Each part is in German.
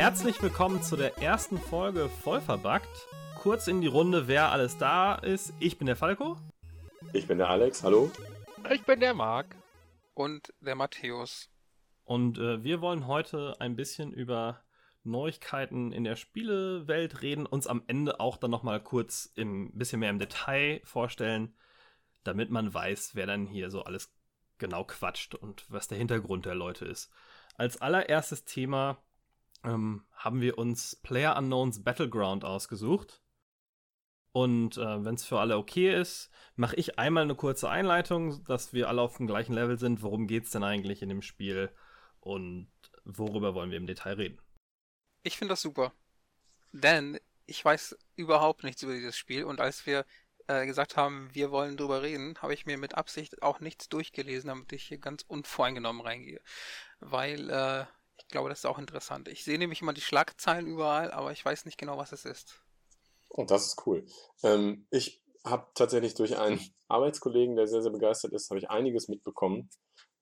herzlich willkommen zu der ersten Folge Vollverbackt. Kurz in die Runde, wer alles da ist. Ich bin der Falco. Ich bin der Alex, hallo. Ich bin der Marc. Und der Matthäus. Und äh, wir wollen heute ein bisschen über Neuigkeiten in der Spielewelt reden, uns am Ende auch dann nochmal kurz ein bisschen mehr im Detail vorstellen, damit man weiß, wer dann hier so alles genau quatscht und was der Hintergrund der Leute ist. Als allererstes Thema ähm, haben wir uns Player Unknowns Battleground ausgesucht. Und äh, wenn es für alle okay ist, mache ich einmal eine kurze Einleitung, dass wir alle auf dem gleichen Level sind. Worum geht es denn eigentlich in dem Spiel und worüber wollen wir im Detail reden? Ich finde das super. Denn ich weiß überhaupt nichts über dieses Spiel und als wir äh, gesagt haben, wir wollen drüber reden, habe ich mir mit Absicht auch nichts durchgelesen, damit ich hier ganz unvoreingenommen reingehe. Weil äh, ich glaube, das ist auch interessant. Ich sehe nämlich immer die Schlagzeilen überall, aber ich weiß nicht genau, was es ist. Oh, das ist cool. Ähm, ich habe tatsächlich durch einen Arbeitskollegen, der sehr, sehr begeistert ist, habe ich einiges mitbekommen.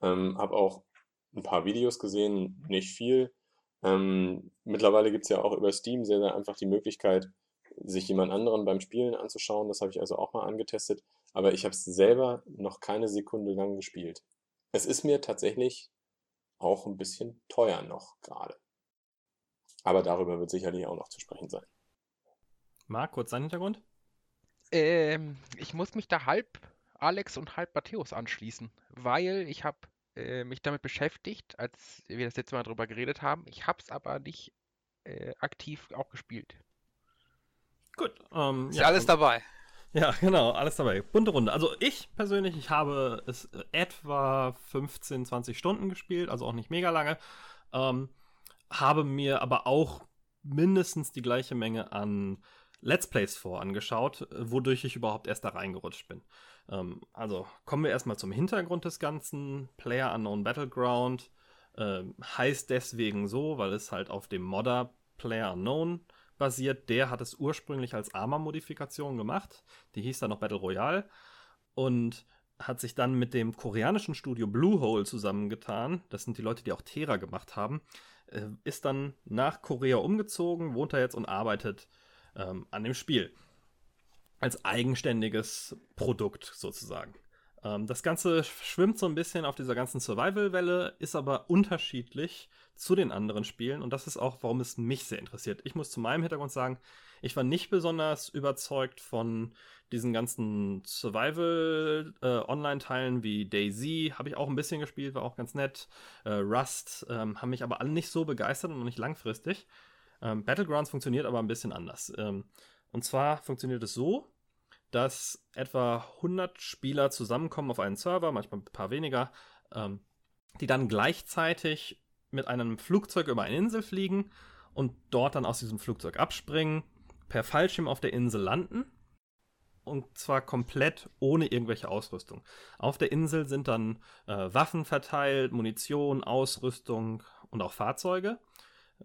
Ähm, habe auch ein paar Videos gesehen, nicht viel. Ähm, mittlerweile gibt es ja auch über Steam sehr, sehr einfach die Möglichkeit, sich jemand anderen beim Spielen anzuschauen. Das habe ich also auch mal angetestet. Aber ich habe es selber noch keine Sekunde lang gespielt. Es ist mir tatsächlich auch ein bisschen teuer noch gerade. Aber darüber wird sicherlich auch noch zu sprechen sein. Marc, kurz dein Hintergrund? Ähm, ich muss mich da halb Alex und halb Matthäus anschließen, weil ich habe äh, mich damit beschäftigt, als wir das letzte Mal darüber geredet haben. Ich habe es aber nicht äh, aktiv auch gespielt. Gut. Ähm, Ist ja, alles dabei. Ja, genau, alles dabei. Bunte Runde. Also ich persönlich, ich habe es etwa 15, 20 Stunden gespielt, also auch nicht mega lange. Ähm, habe mir aber auch mindestens die gleiche Menge an Let's Plays vorangeschaut, wodurch ich überhaupt erst da reingerutscht bin. Ähm, also kommen wir erstmal zum Hintergrund des Ganzen. Player Unknown Battleground äh, heißt deswegen so, weil es halt auf dem Modder Player Unknown basiert. Der hat es ursprünglich als Arma-Modifikation gemacht. Die hieß dann noch Battle Royale. Und hat sich dann mit dem koreanischen Studio Bluehole zusammengetan. Das sind die Leute, die auch Terra gemacht haben. Äh, ist dann nach Korea umgezogen, wohnt da jetzt und arbeitet ähm, an dem Spiel. Als eigenständiges Produkt sozusagen. Ähm, das Ganze schwimmt so ein bisschen auf dieser ganzen Survival-Welle, ist aber unterschiedlich zu den anderen Spielen und das ist auch, warum es mich sehr interessiert. Ich muss zu meinem Hintergrund sagen, ich war nicht besonders überzeugt von diesen ganzen Survival-Online-Teilen äh, wie Daisy, habe ich auch ein bisschen gespielt, war auch ganz nett. Äh, Rust ähm, haben mich aber alle nicht so begeistert und noch nicht langfristig. Ähm, Battlegrounds funktioniert aber ein bisschen anders. Ähm, und zwar funktioniert es so, dass etwa 100 Spieler zusammenkommen auf einen Server, manchmal ein paar weniger, ähm, die dann gleichzeitig mit einem Flugzeug über eine Insel fliegen und dort dann aus diesem Flugzeug abspringen, per Fallschirm auf der Insel landen und zwar komplett ohne irgendwelche Ausrüstung. Auf der Insel sind dann äh, Waffen verteilt, Munition, Ausrüstung und auch Fahrzeuge,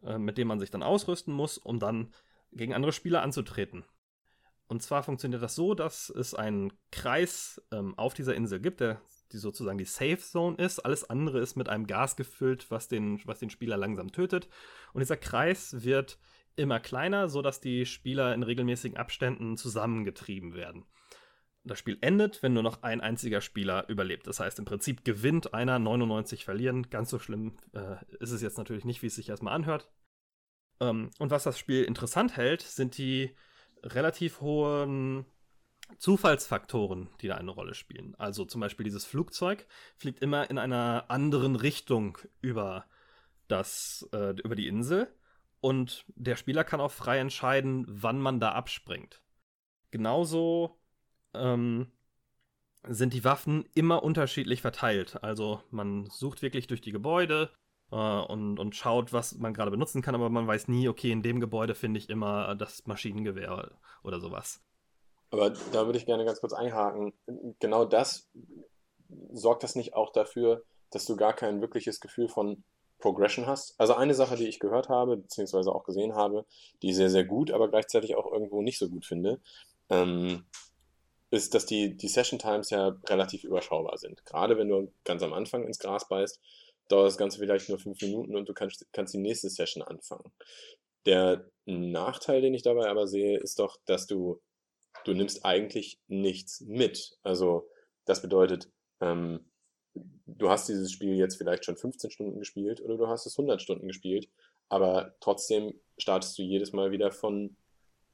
äh, mit denen man sich dann ausrüsten muss, um dann gegen andere Spieler anzutreten. Und zwar funktioniert das so, dass es einen Kreis ähm, auf dieser Insel gibt, der die sozusagen die Safe Zone ist. Alles andere ist mit einem Gas gefüllt, was den, was den Spieler langsam tötet. Und dieser Kreis wird immer kleiner, sodass die Spieler in regelmäßigen Abständen zusammengetrieben werden. Das Spiel endet, wenn nur noch ein einziger Spieler überlebt. Das heißt, im Prinzip gewinnt einer, 99 verlieren. Ganz so schlimm äh, ist es jetzt natürlich nicht, wie es sich erstmal anhört. Ähm, und was das Spiel interessant hält, sind die relativ hohen Zufallsfaktoren, die da eine Rolle spielen. Also zum Beispiel dieses Flugzeug fliegt immer in einer anderen Richtung über das, äh, über die Insel und der Spieler kann auch frei entscheiden, wann man da abspringt. Genauso ähm, sind die Waffen immer unterschiedlich verteilt. Also man sucht wirklich durch die Gebäude äh, und, und schaut, was man gerade benutzen kann, aber man weiß nie, okay, in dem Gebäude finde ich immer das Maschinengewehr oder sowas. Aber da würde ich gerne ganz kurz einhaken. Genau das sorgt das nicht auch dafür, dass du gar kein wirkliches Gefühl von Progression hast? Also eine Sache, die ich gehört habe, beziehungsweise auch gesehen habe, die ich sehr, sehr gut, aber gleichzeitig auch irgendwo nicht so gut finde, ähm, ist, dass die, die Session Times ja relativ überschaubar sind. Gerade wenn du ganz am Anfang ins Gras beißt, dauert das Ganze vielleicht nur fünf Minuten und du kannst, kannst die nächste Session anfangen. Der Nachteil, den ich dabei aber sehe, ist doch, dass du, du nimmst eigentlich nichts mit. Also das bedeutet, ähm, du hast dieses Spiel jetzt vielleicht schon 15 Stunden gespielt oder du hast es 100 Stunden gespielt, aber trotzdem startest du jedes Mal wieder von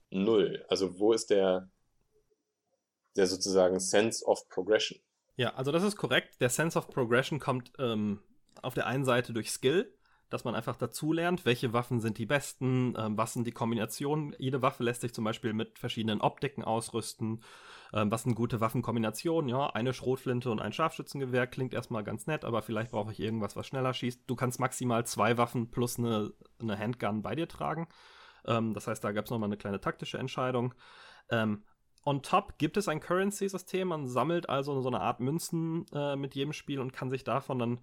null. Also wo ist der, der sozusagen Sense of Progression? Ja, also das ist korrekt. Der Sense of Progression kommt ähm, auf der einen Seite durch Skill, dass man einfach dazulernt, welche Waffen sind die besten, ähm, was sind die Kombinationen. Jede Waffe lässt sich zum Beispiel mit verschiedenen Optiken ausrüsten. Ähm, was sind gute Waffenkombinationen? Ja, eine Schrotflinte und ein Scharfschützengewehr klingt erstmal ganz nett, aber vielleicht brauche ich irgendwas, was schneller schießt. Du kannst maximal zwei Waffen plus eine, eine Handgun bei dir tragen. Ähm, das heißt, da gab es nochmal eine kleine taktische Entscheidung. Ähm, on top gibt es ein Currency-System. Man sammelt also so eine Art Münzen äh, mit jedem Spiel und kann sich davon dann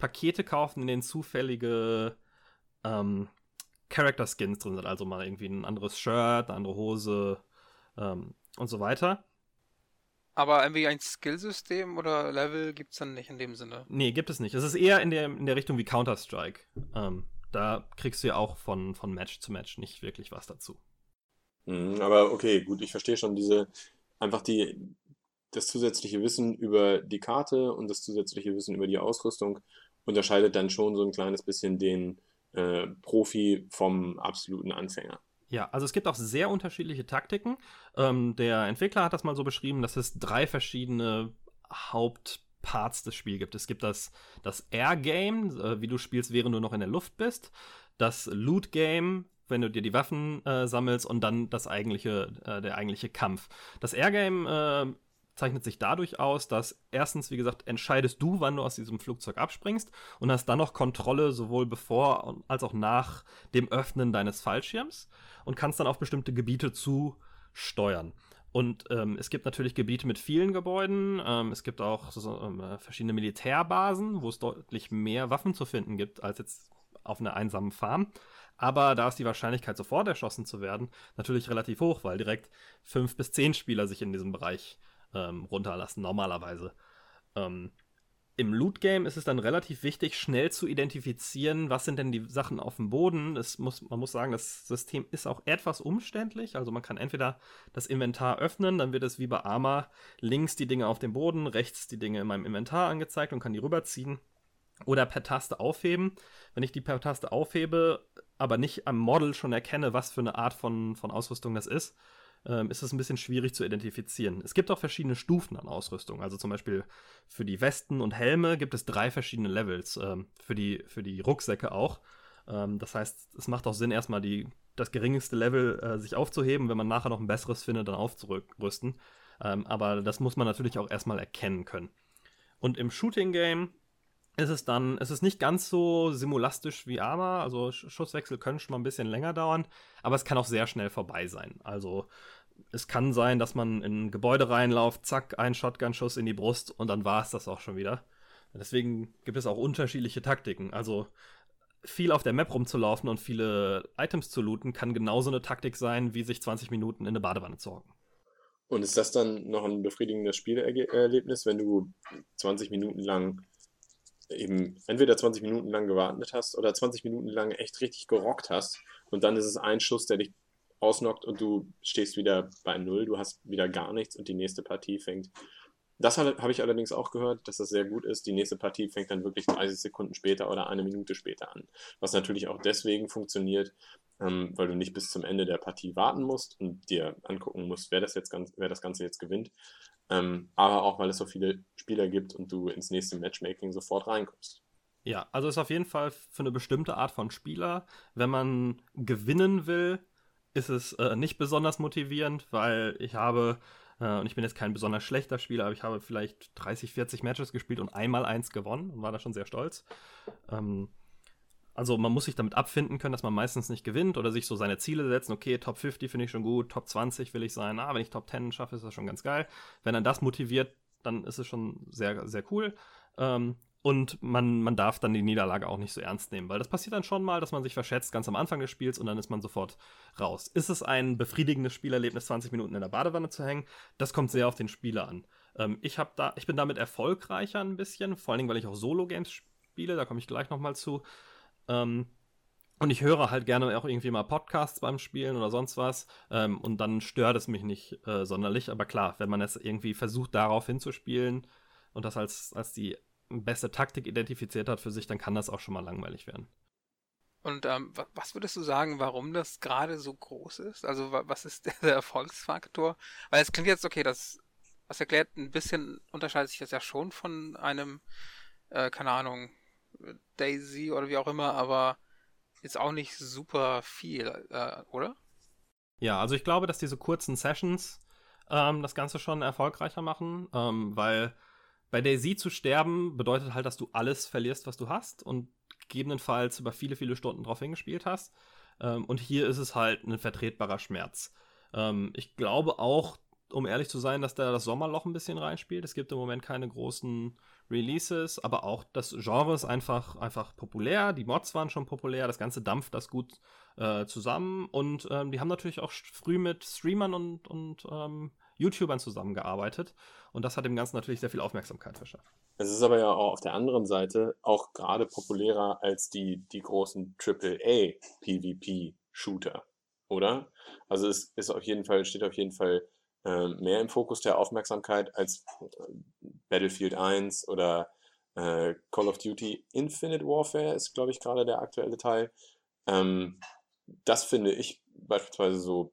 Pakete kaufen, in denen zufällige ähm, Character Skins drin sind. Also mal irgendwie ein anderes Shirt, eine andere Hose ähm, und so weiter. Aber irgendwie ein Skillsystem oder Level gibt es dann nicht in dem Sinne. Nee, gibt es nicht. Es ist eher in der, in der Richtung wie Counter-Strike. Ähm, da kriegst du ja auch von, von Match zu Match nicht wirklich was dazu. Mhm, aber okay, gut, ich verstehe schon diese, einfach die, das zusätzliche Wissen über die Karte und das zusätzliche Wissen über die Ausrüstung unterscheidet dann schon so ein kleines bisschen den äh, Profi vom absoluten Anfänger. Ja, also es gibt auch sehr unterschiedliche Taktiken. Ähm, der Entwickler hat das mal so beschrieben, dass es drei verschiedene Hauptparts des Spiels gibt. Es gibt das, das Air-Game, äh, wie du spielst, während du noch in der Luft bist. Das Loot-Game, wenn du dir die Waffen äh, sammelst und dann das eigentliche, äh, der eigentliche Kampf. Das Air-Game äh, zeichnet sich dadurch aus, dass erstens, wie gesagt, entscheidest du, wann du aus diesem Flugzeug abspringst und hast dann noch Kontrolle sowohl bevor als auch nach dem Öffnen deines Fallschirms und kannst dann auf bestimmte Gebiete zusteuern. Und ähm, es gibt natürlich Gebiete mit vielen Gebäuden. Ähm, es gibt auch so, ähm, verschiedene Militärbasen, wo es deutlich mehr Waffen zu finden gibt als jetzt auf einer einsamen Farm. Aber da ist die Wahrscheinlichkeit, sofort erschossen zu werden, natürlich relativ hoch, weil direkt fünf bis zehn Spieler sich in diesem Bereich ähm, runterlassen, normalerweise. Ähm, Im Loot-Game ist es dann relativ wichtig, schnell zu identifizieren, was sind denn die Sachen auf dem Boden. Es muss, man muss sagen, das System ist auch etwas umständlich. Also man kann entweder das Inventar öffnen, dann wird es wie bei Arma links die Dinge auf dem Boden, rechts die Dinge in meinem Inventar angezeigt und kann die rüberziehen. Oder per Taste aufheben. Wenn ich die per Taste aufhebe, aber nicht am Model schon erkenne, was für eine Art von, von Ausrüstung das ist, ähm, ist es ein bisschen schwierig zu identifizieren. Es gibt auch verschiedene Stufen an Ausrüstung. Also zum Beispiel für die Westen und Helme gibt es drei verschiedene Levels. Ähm, für, die, für die Rucksäcke auch. Ähm, das heißt, es macht auch Sinn, erstmal die, das geringste Level äh, sich aufzuheben, wenn man nachher noch ein besseres findet, dann aufzurüsten. Aber das muss man natürlich auch erstmal erkennen können. Und im Shooting-Game ist es dann, es ist nicht ganz so simulastisch wie Arma, also Schusswechsel können schon mal ein bisschen länger dauern, aber es kann auch sehr schnell vorbei sein. Also es kann sein, dass man in ein Gebäude reinläuft, zack, ein Shotgun-Schuss in die Brust und dann war es das auch schon wieder. Deswegen gibt es auch unterschiedliche Taktiken. Also viel auf der Map rumzulaufen und viele Items zu looten, kann genauso eine Taktik sein, wie sich 20 Minuten in eine Badewanne zu hocken. Und ist das dann noch ein befriedigendes Spielerlebnis, wenn du 20 Minuten lang eben entweder 20 Minuten lang gewartet hast oder 20 Minuten lang echt richtig gerockt hast und dann ist es ein Schuss, der dich ausnockt und du stehst wieder bei Null, du hast wieder gar nichts und die nächste Partie fängt. Das habe ich allerdings auch gehört, dass das sehr gut ist. Die nächste Partie fängt dann wirklich 30 Sekunden später oder eine Minute später an. Was natürlich auch deswegen funktioniert, ähm, weil du nicht bis zum Ende der Partie warten musst und dir angucken musst, wer das, jetzt ganz, wer das Ganze jetzt gewinnt, ähm, aber auch, weil es so viele Spieler gibt und du ins nächste Matchmaking sofort reinkommst. Ja, also ist auf jeden Fall für eine bestimmte Art von Spieler. Wenn man gewinnen will, ist es äh, nicht besonders motivierend, weil ich habe, äh, und ich bin jetzt kein besonders schlechter Spieler, aber ich habe vielleicht 30, 40 Matches gespielt und einmal eins gewonnen und war da schon sehr stolz. Ähm, also man muss sich damit abfinden können, dass man meistens nicht gewinnt oder sich so seine Ziele setzen. Okay, Top 50 finde ich schon gut, Top 20 will ich sein. Ah, wenn ich Top 10 schaffe, ist das schon ganz geil. Wenn dann das motiviert, dann ist es schon sehr, sehr cool. Ähm, und man, man darf dann die Niederlage auch nicht so ernst nehmen, weil das passiert dann schon mal, dass man sich verschätzt ganz am Anfang des Spiels und dann ist man sofort raus. Ist es ein befriedigendes Spielerlebnis, 20 Minuten in der Badewanne zu hängen? Das kommt sehr auf den Spieler an. Ähm, ich, da, ich bin damit erfolgreicher ein bisschen, vor allen Dingen, weil ich auch Solo-Games spiele, da komme ich gleich nochmal zu. Ähm, und ich höre halt gerne auch irgendwie mal Podcasts beim Spielen oder sonst was. Ähm, und dann stört es mich nicht äh, sonderlich. Aber klar, wenn man jetzt irgendwie versucht, darauf hinzuspielen und das als, als die beste Taktik identifiziert hat für sich, dann kann das auch schon mal langweilig werden. Und ähm, was würdest du sagen, warum das gerade so groß ist? Also was ist der Erfolgsfaktor? Weil es klingt jetzt, okay, das, was erklärt, ein bisschen unterscheidet sich das ja schon von einem, äh, keine Ahnung, Daisy oder wie auch immer, aber jetzt auch nicht super viel, äh, oder? Ja, also ich glaube, dass diese kurzen Sessions ähm, das Ganze schon erfolgreicher machen, ähm, weil bei Daisy zu sterben bedeutet halt, dass du alles verlierst, was du hast und gegebenenfalls über viele, viele Stunden drauf hingespielt hast. Ähm, und hier ist es halt ein vertretbarer Schmerz. Ähm, ich glaube auch, um ehrlich zu sein, dass da das Sommerloch ein bisschen reinspielt. Es gibt im Moment keine großen Releases, aber auch das Genre ist einfach, einfach populär. Die Mods waren schon populär, das Ganze dampft das gut äh, zusammen und ähm, die haben natürlich auch früh mit Streamern und, und ähm, YouTubern zusammengearbeitet und das hat dem Ganzen natürlich sehr viel Aufmerksamkeit verschafft. Es ist aber ja auch auf der anderen Seite auch gerade populärer als die, die großen AAA PvP-Shooter, oder? Also es ist auf jeden Fall, steht auf jeden Fall äh, mehr im Fokus der Aufmerksamkeit als äh, Battlefield 1 oder äh, Call of Duty Infinite Warfare ist, glaube ich, gerade der aktuelle Teil. Ähm, das finde ich beispielsweise so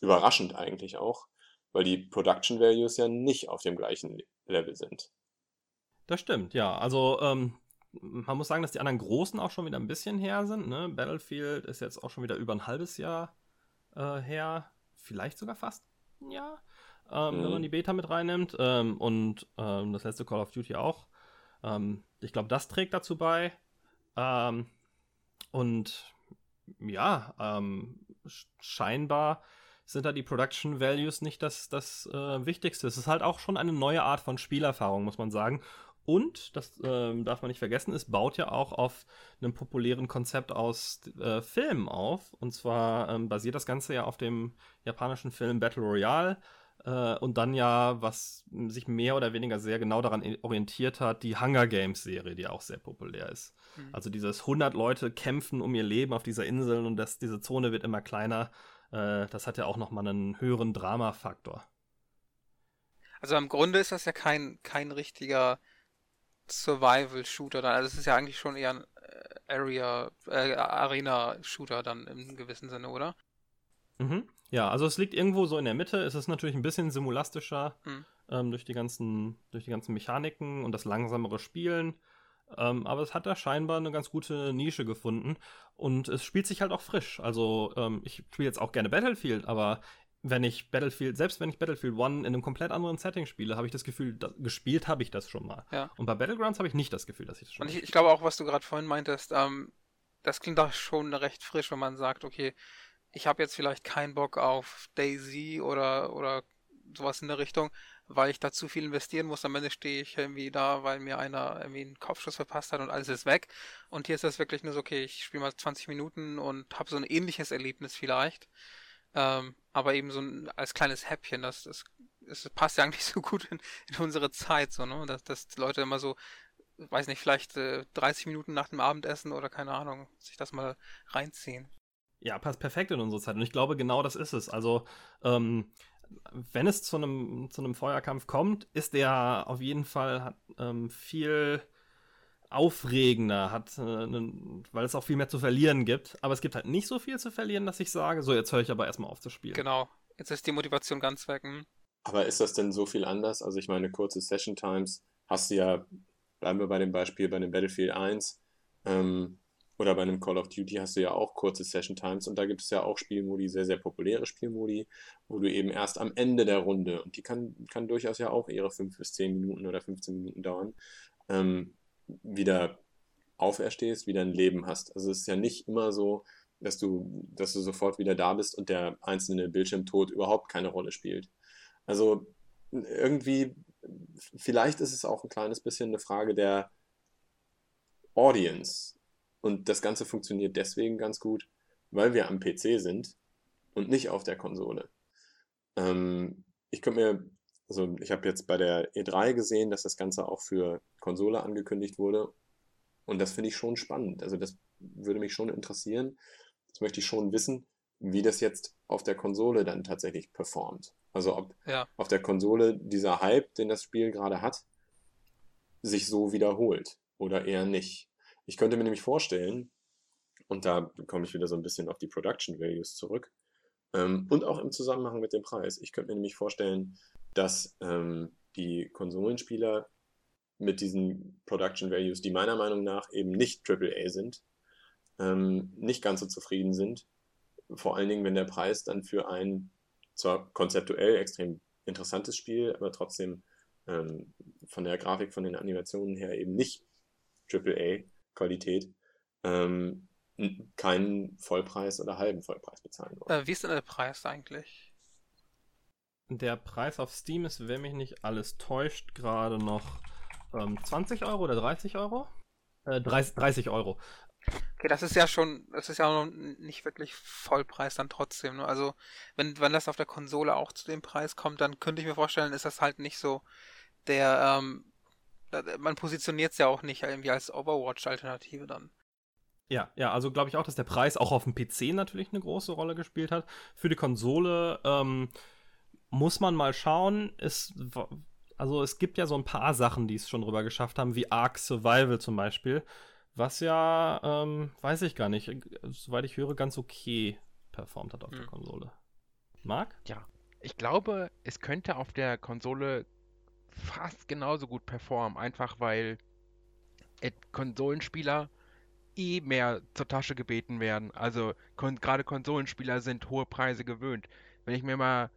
überraschend eigentlich auch, weil die Production Values ja nicht auf dem gleichen Level sind. Das stimmt, ja. Also ähm, man muss sagen, dass die anderen Großen auch schon wieder ein bisschen her sind. Ne? Battlefield ist jetzt auch schon wieder über ein halbes Jahr äh, her, vielleicht sogar fast ein Jahr, ähm, mhm. wenn man die Beta mit reinnimmt. Ähm, und ähm, das letzte Call of Duty auch. Ähm, ich glaube, das trägt dazu bei. Ähm, und ja, scheinbar sind da die Production Values nicht das, das äh, Wichtigste. Es ist halt auch schon eine neue Art von Spielerfahrung, muss man sagen. Und, das äh, darf man nicht vergessen, es baut ja auch auf einem populären Konzept aus äh, Filmen auf. Und zwar ähm, basiert das Ganze ja auf dem japanischen Film Battle Royale. Äh, und dann ja, was sich mehr oder weniger sehr genau daran orientiert hat, die Hunger Games Serie, die auch sehr populär ist. Mhm. Also dieses 100 Leute kämpfen um ihr Leben auf dieser Insel und das, diese Zone wird immer kleiner. Äh, das hat ja auch nochmal einen höheren Drama-Faktor. Also im Grunde ist das ja kein, kein richtiger Survival-Shooter dann. Also es ist ja eigentlich schon eher ein äh, Area, äh, Arena-Shooter dann im gewissen Sinne, oder? Mhm. Ja, also es liegt irgendwo so in der Mitte. Es ist natürlich ein bisschen simulastischer mhm. ähm, durch, die ganzen, durch die ganzen Mechaniken und das langsamere Spielen. Ähm, aber es hat da scheinbar eine ganz gute Nische gefunden und es spielt sich halt auch frisch. Also ähm, ich spiele jetzt auch gerne Battlefield, aber wenn ich Battlefield, selbst wenn ich Battlefield One in einem komplett anderen Setting spiele, habe ich das Gefühl, da, gespielt habe ich das schon mal. Ja. Und bei Battlegrounds habe ich nicht das Gefühl, dass ich das schon Und ich, ich glaube auch, was du gerade vorhin meintest, ähm, das klingt doch schon recht frisch, wenn man sagt, okay, ich habe jetzt vielleicht keinen Bock auf Daisy oder, oder sowas in der Richtung, weil ich da zu viel investieren muss. Am Ende stehe ich irgendwie da, weil mir einer irgendwie einen Kopfschuss verpasst hat und alles ist weg. Und hier ist das wirklich nur so, okay, ich spiele mal 20 Minuten und habe so ein ähnliches Erlebnis vielleicht. Ähm, aber eben so ein, als kleines Häppchen, das, das, das passt ja eigentlich so gut in, in unsere Zeit, so, ne? Dass, dass Leute immer so, weiß nicht, vielleicht äh, 30 Minuten nach dem Abendessen oder keine Ahnung, sich das mal reinziehen. Ja, passt perfekt in unsere Zeit. Und ich glaube, genau das ist es. Also, ähm, wenn es zu einem, zu einem Feuerkampf kommt, ist der auf jeden Fall hat, ähm, viel aufregender, hat, äh, ne, weil es auch viel mehr zu verlieren gibt. Aber es gibt halt nicht so viel zu verlieren, dass ich sage, so, jetzt höre ich aber erstmal auf zu spielen. Genau, jetzt ist die Motivation ganz weg. Hm? Aber ist das denn so viel anders? Also ich meine, kurze Session Times hast du ja, bleiben wir bei dem Beispiel, bei dem Battlefield 1, ähm, oder bei einem Call of Duty hast du ja auch kurze Session Times und da gibt es ja auch Spielmodi, sehr, sehr populäre Spielmodi, wo du eben erst am Ende der Runde, und die kann, kann durchaus ja auch ihre 5 bis 10 Minuten oder 15 Minuten dauern, ähm, wieder auferstehst, wieder ein Leben hast. Also es ist ja nicht immer so, dass du, dass du sofort wieder da bist und der einzelne Bildschirmtod überhaupt keine Rolle spielt. Also irgendwie, vielleicht ist es auch ein kleines bisschen eine Frage der Audience. Und das Ganze funktioniert deswegen ganz gut, weil wir am PC sind und nicht auf der Konsole. Ähm, ich könnte mir also ich habe jetzt bei der E3 gesehen, dass das Ganze auch für Konsole angekündigt wurde. Und das finde ich schon spannend. Also das würde mich schon interessieren. Das möchte ich schon wissen, wie das jetzt auf der Konsole dann tatsächlich performt. Also ob Ja. auf der Konsole dieser Hype, den das Spiel gerade hat, sich so wiederholt oder eher nicht. Ich könnte mir nämlich vorstellen, und da komme ich wieder so ein bisschen auf die Production Values zurück, ähm, und auch im Zusammenhang mit dem Preis. Ich könnte mir nämlich vorstellen, dass ähm, die Konsolenspieler mit diesen Production Values, die meiner Meinung nach eben nicht AAA sind, ähm, nicht ganz so zufrieden sind. Vor allen Dingen, wenn der Preis dann für ein zwar konzeptuell extrem interessantes Spiel, aber trotzdem ähm, von der Grafik, von den Animationen her eben nicht AAA-Qualität, ähm, keinen Vollpreis oder halben Vollpreis bezahlen wollen. Äh, wie ist denn der Preis eigentlich? Der Preis auf Steam ist, wenn mich nicht alles täuscht, gerade noch ähm, 20 Euro oder 30 Euro? Äh, 30, 30 Euro. Okay, das ist ja schon, das ist ja auch noch nicht wirklich Vollpreis dann trotzdem. Ne? Also, wenn, wenn das auf der Konsole auch zu dem Preis kommt, dann könnte ich mir vorstellen, ist das halt nicht so der, ähm, man positioniert es ja auch nicht irgendwie als Overwatch-Alternative dann. Ja, ja, also glaube ich auch, dass der Preis auch auf dem PC natürlich eine große Rolle gespielt hat. Für die Konsole ähm, muss man mal schauen. Es, also es gibt ja so ein paar Sachen, die es schon rüber geschafft haben, wie Ark Survival zum Beispiel, was ja, ähm, weiß ich gar nicht, äh, soweit ich höre, ganz okay performt hat auf der Hm. Konsole. Marc? Ja, ich glaube, es könnte auf der Konsole fast genauso gut performen, einfach weil äh, Konsolenspieler eh mehr zur Tasche gebeten werden. Also kon gerade Konsolenspieler sind hohe Preise gewöhnt. Wenn ich mir mal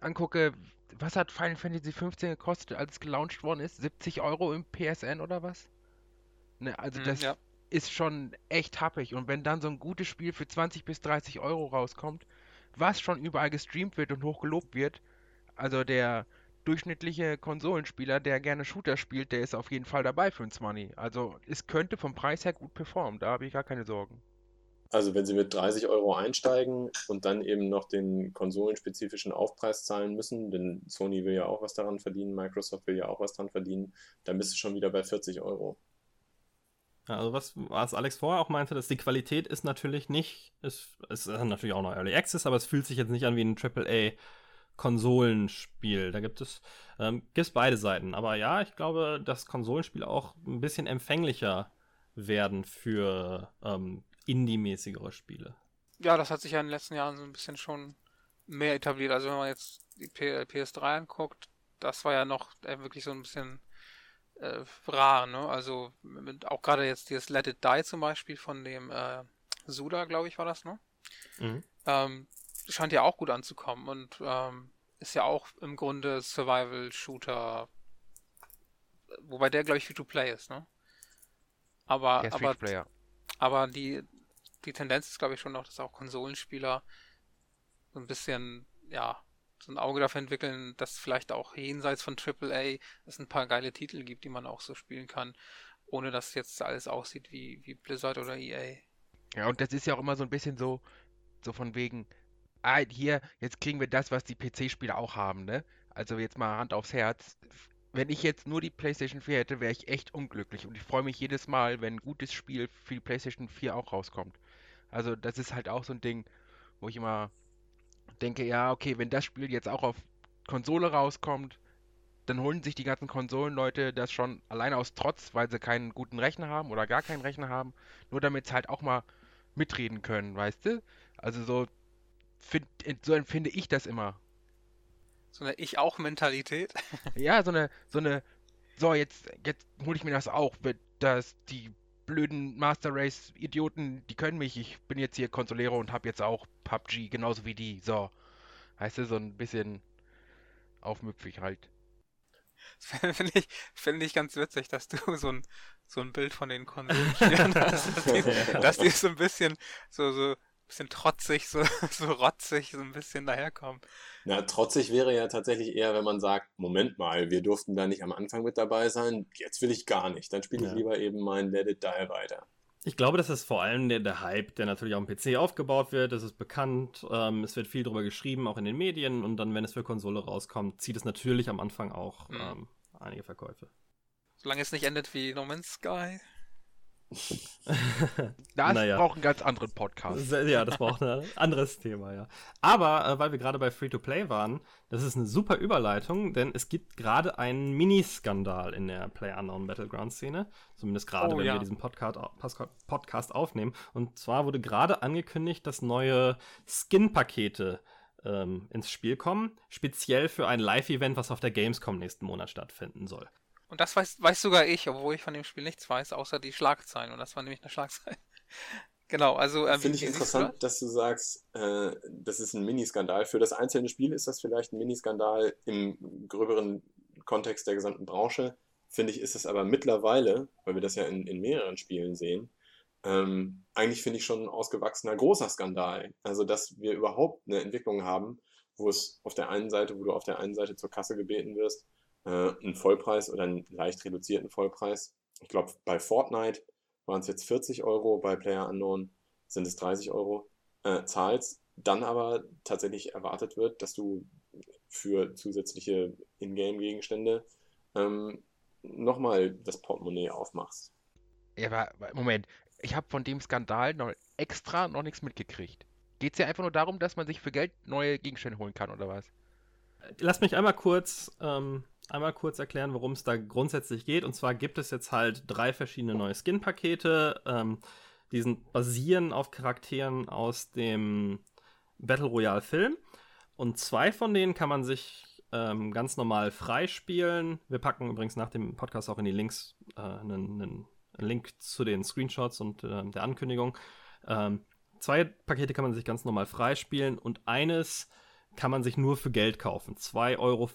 angucke, was hat Final Fantasy 15 gekostet, als es gelauncht worden ist? 70 Euro im PSN oder was? Ne, also Hm, das ja. ist schon echt happig. Und wenn dann so ein gutes Spiel für 20 bis 30 Euro rauskommt, was schon überall gestreamt wird und hochgelobt wird, also der durchschnittliche Konsolenspieler, der gerne Shooter spielt, der ist auf jeden Fall dabei für uns Money. Also es könnte vom Preis her gut performen, da habe ich gar keine Sorgen. Also wenn sie mit 30 Euro einsteigen und dann eben noch den konsolenspezifischen Aufpreis zahlen müssen, denn Sony will ja auch was daran verdienen, Microsoft will ja auch was daran verdienen, dann bist du schon wieder bei 40 Euro. Also was, was Alex vorher auch meinte, dass die Qualität ist natürlich nicht, es, es ist natürlich auch noch Early Access, aber es fühlt sich jetzt nicht an wie ein AAA Konsolenspiel. Da gibt es ähm, gibt's beide Seiten. Aber ja, ich glaube, dass Konsolenspiele auch ein bisschen empfänglicher werden für ähm, Indie-mäßigere Spiele. Ja, das hat sich ja in den letzten Jahren so ein bisschen schon mehr etabliert. Also wenn man jetzt die P PS3 anguckt, das war ja noch äh, wirklich so ein bisschen äh, rar, ne? Also mit, auch gerade jetzt dieses Let It Die zum Beispiel von dem äh, Suda, glaube ich, war das, ne? Mhm. Ähm, scheint ja auch gut anzukommen und ähm, ist ja auch im Grunde Survival-Shooter, wobei der, glaube ich, Free-to-Play ist, ne? Aber, Der aber Free-to-Player. aber die, die Tendenz ist, glaube ich, schon noch, dass auch Konsolenspieler so ein bisschen, ja, so ein Auge dafür entwickeln, dass vielleicht auch jenseits von AAA es ein paar geile Titel gibt, die man auch so spielen kann, ohne dass jetzt alles aussieht wie, wie Blizzard oder EA. Ja, und das ist ja auch immer so ein bisschen so, so von wegen, ah, hier, jetzt kriegen wir das, was die PC-Spieler auch haben, ne? Also jetzt mal Hand aufs Herz. Wenn ich jetzt nur die PlayStation 4 hätte, wäre ich echt unglücklich. Und ich freue mich jedes Mal, wenn ein gutes Spiel für die PlayStation 4 auch rauskommt. Also das ist halt auch so ein Ding, wo ich immer denke, ja, okay, wenn das Spiel jetzt auch auf Konsole rauskommt, dann holen sich die ganzen Konsolenleute das schon alleine aus Trotz, weil sie keinen guten Rechner haben oder gar keinen Rechner haben, nur damit sie halt auch mal mitreden können, weißt du? Also so, find, so empfinde ich das immer. So eine Ich-auch-Mentalität. Ja, so eine, so eine, so jetzt, jetzt hole ich mir das auch, wird das, die blöden Master Race Idioten, die können mich, ich bin jetzt hier Consolero und habe jetzt auch PUBG, genauso wie die, so. Heißt du, so ein bisschen aufmüpfig halt. Finde ich, finde ich ganz witzig, dass du so ein, so ein Bild von den Konsolenspielern hast, dass die, dass die so ein bisschen, so, so, bisschen trotzig, so, so rotzig, so ein bisschen daherkommen. Na, trotzig wäre ja tatsächlich eher, wenn man sagt, Moment mal, wir durften da nicht am Anfang mit dabei sein, jetzt will ich gar nicht. Dann spiele ich Ja. lieber eben mein Let It Die weiter. Ich glaube, das ist vor allem der, der Hype, der natürlich auf dem PC aufgebaut wird. Das ist bekannt. Ähm, es wird viel darüber geschrieben, auch in den Medien. Und dann, wenn es für Konsole rauskommt, zieht es natürlich am Anfang auch mhm. ähm, einige Verkäufe. Solange es nicht endet wie No Man's Sky. Das naja. braucht einen ganz anderen Podcast. Ja, das braucht ein anderes Thema, ja. Aber äh, weil wir gerade bei Free-to-Play waren, das ist eine super Überleitung, denn es gibt gerade einen Mini-Skandal in der Player-Unknown Battleground-Szene. Zumindest gerade, oh, wenn ja. wir diesen Podcast, Podcast aufnehmen. Und zwar wurde gerade angekündigt, dass neue Skin-Pakete ähm, ins Spiel kommen, speziell für ein Live-Event, was auf der Gamescom nächsten Monat stattfinden soll. Und das weiß, weiß sogar ich, obwohl ich von dem Spiel nichts weiß, außer die Schlagzeilen. Und das war nämlich eine Schlagzeile. genau, also. Ähm, Finde ich interessant, du? dass du sagst, äh, das ist ein Miniskandal. Für das einzelne Spiel ist das vielleicht ein Miniskandal im gröberen Kontext der gesamten Branche. Finde ich, ist es aber mittlerweile, weil wir das ja in, in mehreren Spielen sehen, ähm, eigentlich finde ich schon ein ausgewachsener großer Skandal. Also, dass wir überhaupt eine Entwicklung haben, wo es auf der einen Seite, wo du auf der einen Seite zur Kasse gebeten wirst äh, einen Vollpreis oder einen leicht reduzierten Vollpreis. Ich glaube, bei Fortnite waren es jetzt 40 Euro, bei Player Unknown sind es 30 Euro, äh, zahlst, dann aber tatsächlich erwartet wird, dass du für zusätzliche Ingame-Gegenstände ähm, nochmal das Portemonnaie aufmachst. Ja, aber Moment, ich habe von dem Skandal noch extra noch nichts mitgekriegt. Geht es ja einfach nur darum, dass man sich für Geld neue Gegenstände holen kann, oder was? Lass mich einmal kurz ähm, einmal kurz erklären, worum es da grundsätzlich geht. Und zwar gibt es jetzt halt drei verschiedene neue Skin-Pakete. Ähm, die sind basieren auf Charakteren aus dem Battle Royale-Film. Und zwei von denen kann man sich ähm, ganz normal freispielen. Wir packen übrigens nach dem Podcast auch in die Links äh, einen, einen Link zu den Screenshots und äh, der Ankündigung. Ähm, zwei Pakete kann man sich ganz normal freispielen und eines kann man sich nur für Geld kaufen. 2,50 Euro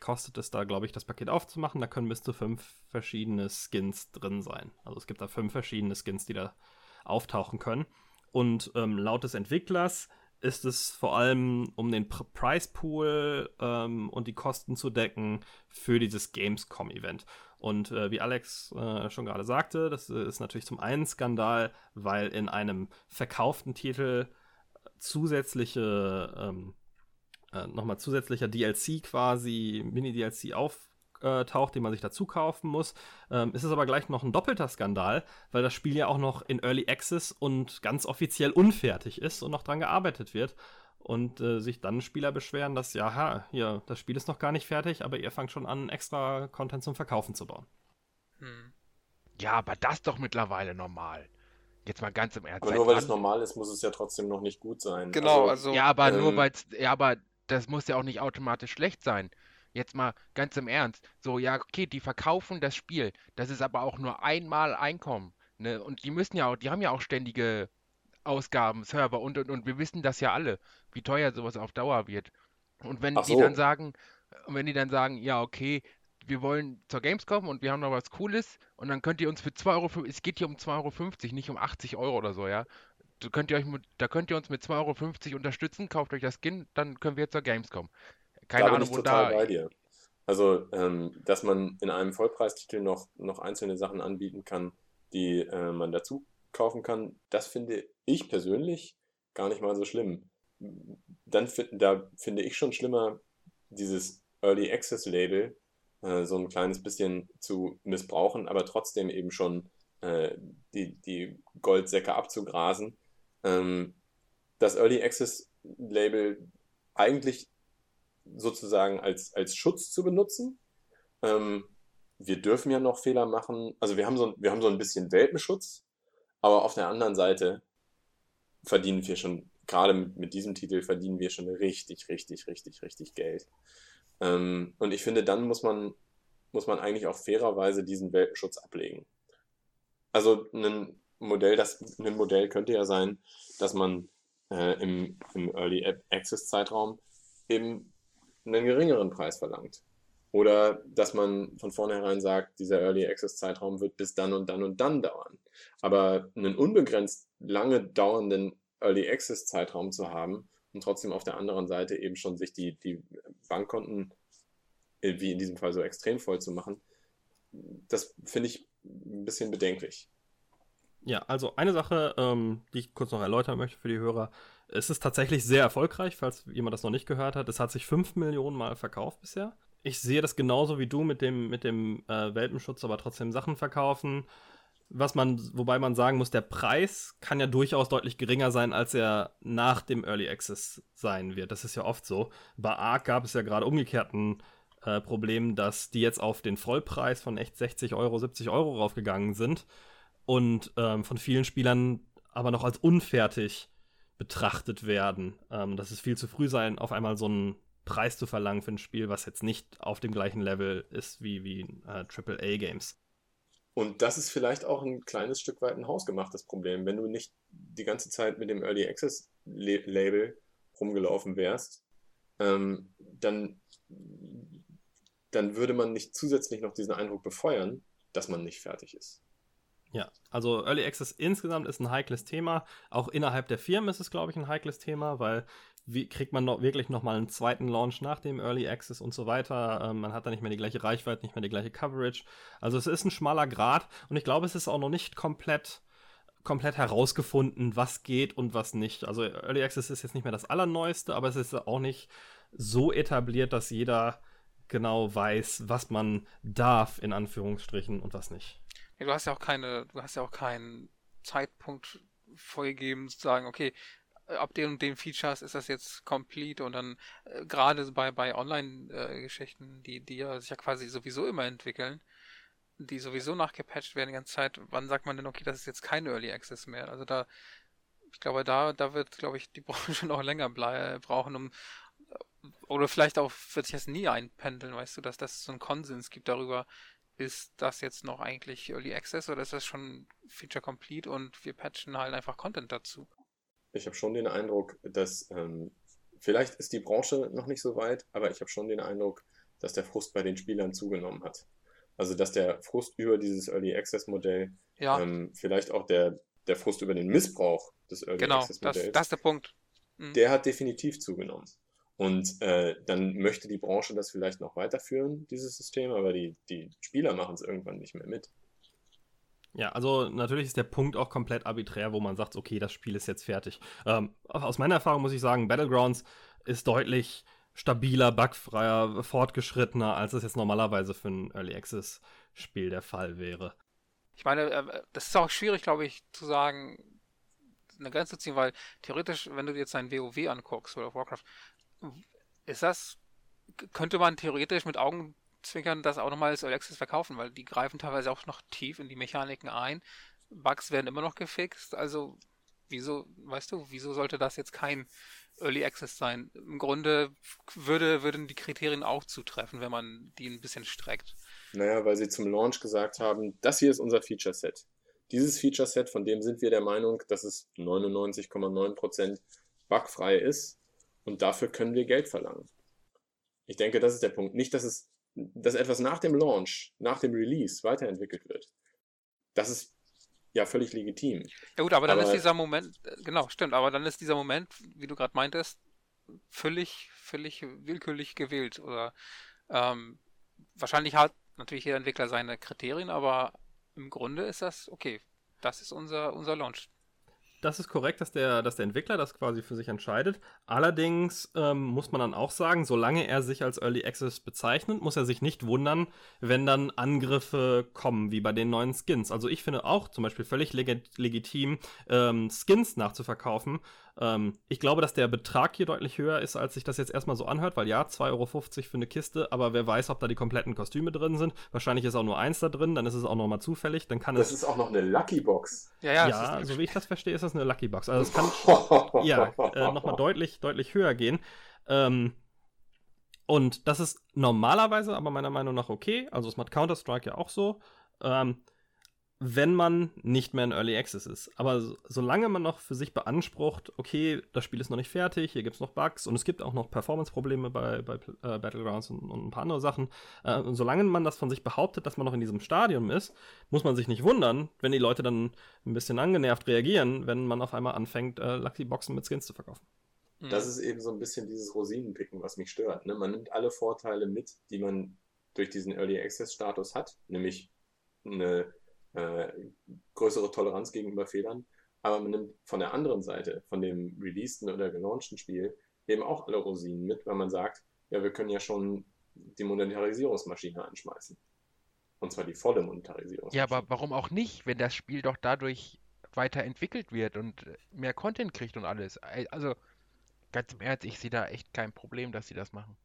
kostet es da, glaube ich, das Paket aufzumachen. Da können bis zu fünf verschiedene Skins drin sein. Also es gibt da fünf verschiedene Skins, die da auftauchen können. Und ähm, laut des Entwicklers ist es vor allem, um den P Price Pool ähm, und die Kosten zu decken für dieses Gamescom-Event. Und äh, wie Alex äh, schon gerade sagte, das ist natürlich zum einen Skandal, weil in einem verkauften Titel zusätzliche ähm, äh, nochmal zusätzlicher DLC quasi, Mini-DLC auftaucht, den man sich dazu kaufen muss. Ähm, ist es aber gleich noch ein doppelter Skandal, weil das Spiel ja auch noch in Early Access und ganz offiziell unfertig ist und noch dran gearbeitet wird. Und äh, sich dann Spieler beschweren, dass, ja, ha, hier, das Spiel ist noch gar nicht fertig, aber ihr fangt schon an, extra Content zum Verkaufen zu bauen. Hm. Ja, aber das doch mittlerweile normal. Jetzt mal ganz im Ernst. Aber nur weil es normal ist, muss es ja trotzdem noch nicht gut sein. Genau, also. also ja, aber ähm, nur weil. Ja, aber das muss ja auch nicht automatisch schlecht sein. Jetzt mal ganz im Ernst. So, ja, okay, die verkaufen das Spiel. Das ist aber auch nur einmal Einkommen. Ne? Und die müssen ja auch, die haben ja auch ständige Ausgaben, Server und, und, und wir wissen das ja alle, wie teuer sowas auf Dauer wird. Und wenn so. die dann sagen, wenn die dann sagen, ja, okay, wir wollen zur Gamescom und wir haben noch was Cooles und dann könnt ihr uns für 2 Euro, es geht hier um 2,50 Euro, nicht um 80 Euro oder so, ja könnt ihr euch, da könnt ihr uns mit 2,50 Euro unterstützen, kauft euch das Skin, dann können wir zur Gamescom. Keine da Ahnung, bin ich total da. bei dir. Also, ähm, dass man in einem Vollpreistitel noch, noch einzelne Sachen anbieten kann, die äh, man dazu kaufen kann, das finde ich persönlich gar nicht mal so schlimm. Dann da finde ich schon schlimmer, dieses Early Access Label äh, so ein kleines bisschen zu missbrauchen, aber trotzdem eben schon äh, die, die Goldsäcke abzugrasen ähm, das Early Access Label eigentlich sozusagen als, als Schutz zu benutzen. Ähm, wir dürfen ja noch Fehler machen. Also wir haben so, wir haben so ein bisschen Welpenschutz, aber auf der anderen Seite verdienen wir schon, gerade mit, mit diesem Titel verdienen wir schon richtig, richtig, richtig, richtig Geld. Ähm, und ich finde, dann muss man, muss man eigentlich auch fairerweise diesen Welpenschutz ablegen. Also ein Modell, das ein Modell könnte ja sein, dass man äh, im, im Early Access Zeitraum eben einen geringeren Preis verlangt. Oder dass man von vornherein sagt, dieser Early Access Zeitraum wird bis dann und dann und dann dauern. Aber einen unbegrenzt lange dauernden Early Access Zeitraum zu haben und trotzdem auf der anderen Seite eben schon sich die, die Bankkonten, äh, wie in diesem Fall so extrem voll zu machen, das finde ich ein bisschen bedenklich. Ja, also eine Sache, ähm, die ich kurz noch erläutern möchte für die Hörer. Es ist tatsächlich sehr erfolgreich, falls jemand das noch nicht gehört hat. Es hat sich 5 Millionen Mal verkauft bisher. Ich sehe das genauso wie du mit dem, mit dem äh, Welpenschutz, aber trotzdem Sachen verkaufen. Was man, wobei man sagen muss, der Preis kann ja durchaus deutlich geringer sein, als er nach dem Early Access sein wird. Das ist ja oft so. Bei Ark gab es ja gerade umgekehrten äh, Problem, dass die jetzt auf den Vollpreis von echt 60 Euro, 70 Euro raufgegangen sind und ähm, von vielen Spielern aber noch als unfertig betrachtet werden. Ähm, dass es viel zu früh sein, auf einmal so einen Preis zu verlangen für ein Spiel, was jetzt nicht auf dem gleichen Level ist wie, wie äh, AAA-Games. Und das ist vielleicht auch ein kleines Stück weit ein hausgemachtes Problem. Wenn du nicht die ganze Zeit mit dem Early Access Label rumgelaufen wärst, ähm, dann, dann würde man nicht zusätzlich noch diesen Eindruck befeuern, dass man nicht fertig ist. Ja, also Early Access insgesamt ist ein heikles Thema. Auch innerhalb der Firmen ist es, glaube ich, ein heikles Thema, weil wie kriegt man noch, wirklich nochmal einen zweiten Launch nach dem Early Access und so weiter. Ähm, man hat da nicht mehr die gleiche Reichweite, nicht mehr die gleiche Coverage. Also es ist ein schmaler Grad und ich glaube, es ist auch noch nicht komplett komplett herausgefunden, was geht und was nicht. Also Early Access ist jetzt nicht mehr das Allerneueste, aber es ist auch nicht so etabliert, dass jeder genau weiß, was man darf, in Anführungsstrichen, und was nicht. Ja, du hast ja auch keine, du hast ja auch keinen Zeitpunkt vorgegeben, zu sagen, okay, äh, ab den und den Features ist das jetzt complete und dann äh, gerade bei, bei Online-Geschichten, die, die ja sich ja quasi sowieso immer entwickeln, die sowieso nachgepatcht werden die ganze Zeit, wann sagt man denn, okay, das ist jetzt kein Early Access mehr? Also da, ich glaube, da, da wird, glaube ich, die Branche noch länger brauchen, um äh, oder vielleicht auch wird sich das nie einpendeln, weißt du, dass das so einen Konsens gibt darüber, ist das jetzt noch eigentlich Early Access oder ist das schon Feature Complete und wir patchen halt einfach Content dazu? Ich habe schon den Eindruck, dass ähm, vielleicht ist die Branche noch nicht so weit, aber ich habe schon den Eindruck, dass der Frust bei den Spielern zugenommen hat. Also dass der Frust über dieses Early Access Modell, ja. ähm, vielleicht auch der, der Frust über den Missbrauch des Early genau, Access Modells, genau, das, das ist der Punkt. Mhm. Der hat definitiv zugenommen. Und äh, dann möchte die Branche das vielleicht noch weiterführen, dieses System, aber die, die Spieler machen es irgendwann nicht mehr mit. Ja, also natürlich ist der Punkt auch komplett arbiträr, wo man sagt, okay, das Spiel ist jetzt fertig. Ähm, aus meiner Erfahrung muss ich sagen, Battlegrounds ist deutlich stabiler, bugfreier, fortgeschrittener, als es jetzt normalerweise für ein Early Access Spiel der Fall wäre. Ich meine, äh, das ist auch schwierig, glaube ich, zu sagen, eine Grenze zu ziehen, weil theoretisch, wenn du dir jetzt ein WoW anguckst oder Warcraft, ist das, könnte man theoretisch mit Augenzwinkern das auch nochmal als Early Access verkaufen, weil die greifen teilweise auch noch tief in die Mechaniken ein. Bugs werden immer noch gefixt, also wieso, weißt du, wieso sollte das jetzt kein Early Access sein? Im Grunde würde, würden die Kriterien auch zutreffen, wenn man die ein bisschen streckt. Naja, weil sie zum Launch gesagt haben, das hier ist unser Feature Set. Dieses Feature Set, von dem sind wir der Meinung, dass es 99,9% bugfrei ist und dafür können wir Geld verlangen. Ich denke, das ist der Punkt. Nicht, dass es, dass etwas nach dem Launch, nach dem Release weiterentwickelt wird. Das ist ja völlig legitim. Ja gut, aber dann aber, ist dieser Moment, äh, genau, stimmt, aber dann ist dieser Moment, wie du gerade meintest, völlig, völlig willkürlich gewählt. Oder ähm, wahrscheinlich hat natürlich jeder Entwickler seine Kriterien, aber im Grunde ist das, okay, das ist unser, unser Launch das ist korrekt, dass der, dass der Entwickler das quasi für sich entscheidet. Allerdings ähm, muss man dann auch sagen, solange er sich als Early Access bezeichnet, muss er sich nicht wundern, wenn dann Angriffe kommen, wie bei den neuen Skins. Also ich finde auch zum Beispiel völlig leg legitim, ähm, Skins nachzuverkaufen, ähm, ich glaube, dass der Betrag hier deutlich höher ist, als sich das jetzt erstmal so anhört, weil ja, 2,50 Euro für eine Kiste, aber wer weiß, ob da die kompletten Kostüme drin sind. Wahrscheinlich ist auch nur eins da drin, dann ist es auch nochmal zufällig. Dann kann das es, ist auch noch eine Lucky Box. Ja, ja, ja so wie ich das verstehe, ist das eine Lucky Box. Also es kann ja äh, nochmal deutlich, deutlich höher gehen. Ähm, und das ist normalerweise aber meiner Meinung nach okay. Also es macht Counter-Strike ja auch so. Ähm, wenn man nicht mehr in Early Access ist. Aber so, solange man noch für sich beansprucht, okay, das Spiel ist noch nicht fertig, hier gibt es noch Bugs und es gibt auch noch Performance-Probleme bei, bei äh, Battlegrounds und, und, ein paar andere Sachen. Äh, und solange man das von sich behauptet, dass man noch in diesem Stadium ist, muss man sich nicht wundern, wenn die Leute dann ein bisschen angenervt reagieren, wenn man auf einmal anfängt, äh, Lucky Boxen mit Skins zu verkaufen. Mhm. Das ist eben so ein bisschen dieses Rosinenpicken, was mich stört. Ne? Man nimmt alle Vorteile mit, die man durch diesen Early Access-Status hat, nämlich eine äh, größere Toleranz gegenüber Fehlern, aber man nimmt von der anderen Seite, von dem releaseden oder gelaunchten Spiel, eben auch alle Rosinen mit, weil man sagt, ja, wir können ja schon die Monetarisierungsmaschine anschmeißen. Und zwar die volle Monetarisierungsmaschine. Ja, aber warum auch nicht, wenn das Spiel doch dadurch weiterentwickelt wird und mehr Content kriegt und alles. Also, ganz im Ernst, ich sehe da echt kein Problem, dass sie das machen.